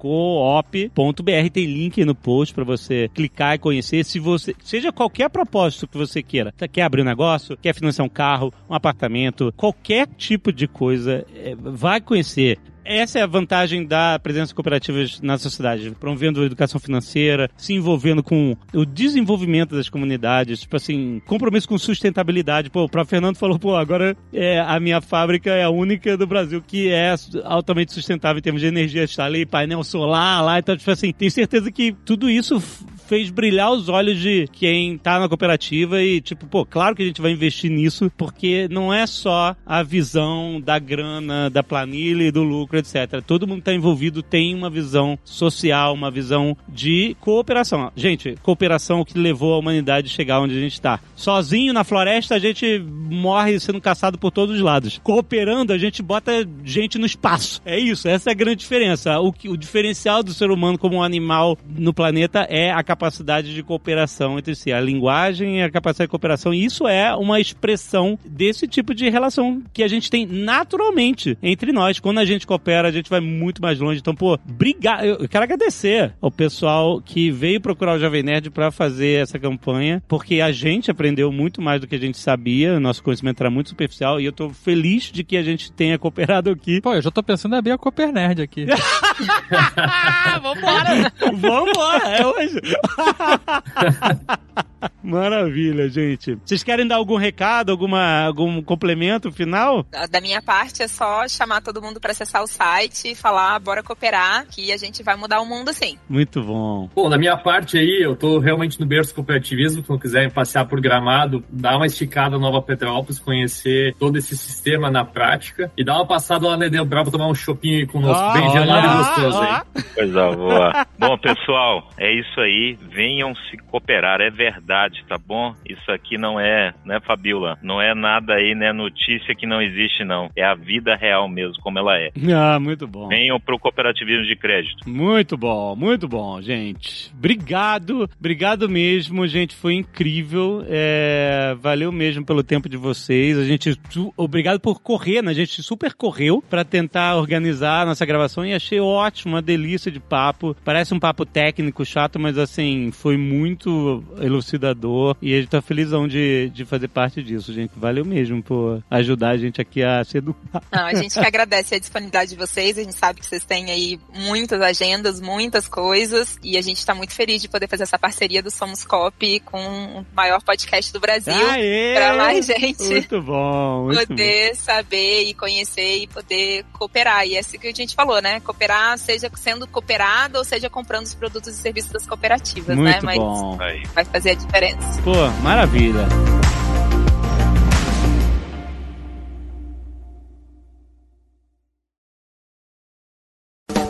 Speaker 1: Tem link no post pra você clicar e conhecer. Se você, seja qualquer propósito que você queira, Você quer abrir um negócio, quer financiar um carro, um apartamento, qualquer tipo de coisa, é, vai conhecer. Essa é a vantagem da presença cooperativas na sociedade, promovendo a educação financeira, se envolvendo com o desenvolvimento das comunidades, tipo assim, compromisso com sustentabilidade. Pô, o próprio Fernando falou, pô, agora é, a minha fábrica é a única do Brasil que é altamente sustentável em termos de energia. Está ali, painel solar lá, então, tipo assim, tenho certeza que tudo isso fez brilhar os olhos de quem tá na cooperativa e, tipo, pô, claro que a gente vai investir nisso, porque não é só a visão da grana, da planilha e do lucro, etc. Todo mundo que tá envolvido tem uma visão social, uma visão de cooperação. Gente, cooperação é o que levou a humanidade a chegar onde a gente tá. Sozinho na floresta, a gente morre sendo caçado por todos os lados. Cooperando, a gente bota gente no espaço. É isso, essa é a grande diferença. O, que, o diferencial do ser humano como um animal no planeta é a capacidade de cooperação entre si. A linguagem a capacidade de cooperação. E isso é uma expressão desse tipo de relação que a gente tem naturalmente entre nós. Quando a gente coopera, a gente vai muito mais longe. Então, pô, obrigado. Eu quero agradecer ao pessoal que veio procurar o Jovem Nerd pra fazer essa campanha, porque a gente aprendeu muito mais do que a gente sabia. Nosso conhecimento era muito superficial e eu tô feliz de que a gente tenha cooperado aqui.
Speaker 5: Pô, eu já tô pensando em abrir a Cooper Nerd aqui.
Speaker 1: Vambora! Vambora! É hoje! Maravilha, gente. Vocês querem dar algum recado, alguma, algum complemento final?
Speaker 2: Da- minha parte é só chamar todo mundo para acessar o site e falar, bora cooperar, que a gente vai mudar o mundo sim.
Speaker 1: Muito bom.
Speaker 3: Bom, da minha parte aí, eu tô realmente no berço do cooperativismo. Se não quiserem passear por Gramado, dar uma esticada Nova Petrópolis, conhecer todo esse sistema na prática e dar uma passada lá na Edelbrau pra tomar um chopinho conosco,
Speaker 1: Ó,
Speaker 3: bem gelado e gostoso aí.
Speaker 4: Coisa boa. bom, pessoal, é isso aí. Venham se cooperar, é verdade, tá bom? Isso aqui não é, né, Fabiola? Não é nada aí, né, notícia que não existe, não. É a vida real mesmo, como ela é.
Speaker 1: Ah, muito bom.
Speaker 4: Venham pro cooperativismo de crédito.
Speaker 1: Muito bom, muito bom, gente. Obrigado, obrigado mesmo, gente. Foi incrível. É, valeu mesmo pelo tempo de vocês. A gente, obrigado por correr, né? A gente super correu pra tentar organizar a nossa gravação e achei ótimo, uma delícia de papo. Parece um papo técnico chato, mas assim, foi muito elucidador e a gente tá felizão de, de fazer parte disso, gente. Valeu mesmo por ajudar a gente aqui a se educar.
Speaker 2: Não, a gente que agradece a disponibilidade de vocês, a gente sabe que vocês têm aí muitas agendas, muitas coisas, e a gente tá muito feliz de poder fazer essa parceria do Somos Cop com o maior podcast do Brasil,
Speaker 1: Aê!
Speaker 2: pra mais gente
Speaker 1: Muito bom, muito bom.
Speaker 2: poder saber e conhecer e poder cooperar. E é assim que a gente falou, né? Cooperar, seja sendo cooperado ou seja comprando os produtos e serviços das cooperativas, né?
Speaker 1: Muito
Speaker 2: Mas
Speaker 1: bom.
Speaker 2: Vai fazer a diferença.
Speaker 1: Pô, maravilha.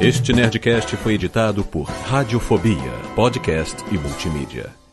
Speaker 6: Este Nerdcast foi editado por Radiofobia, podcast e multimídia.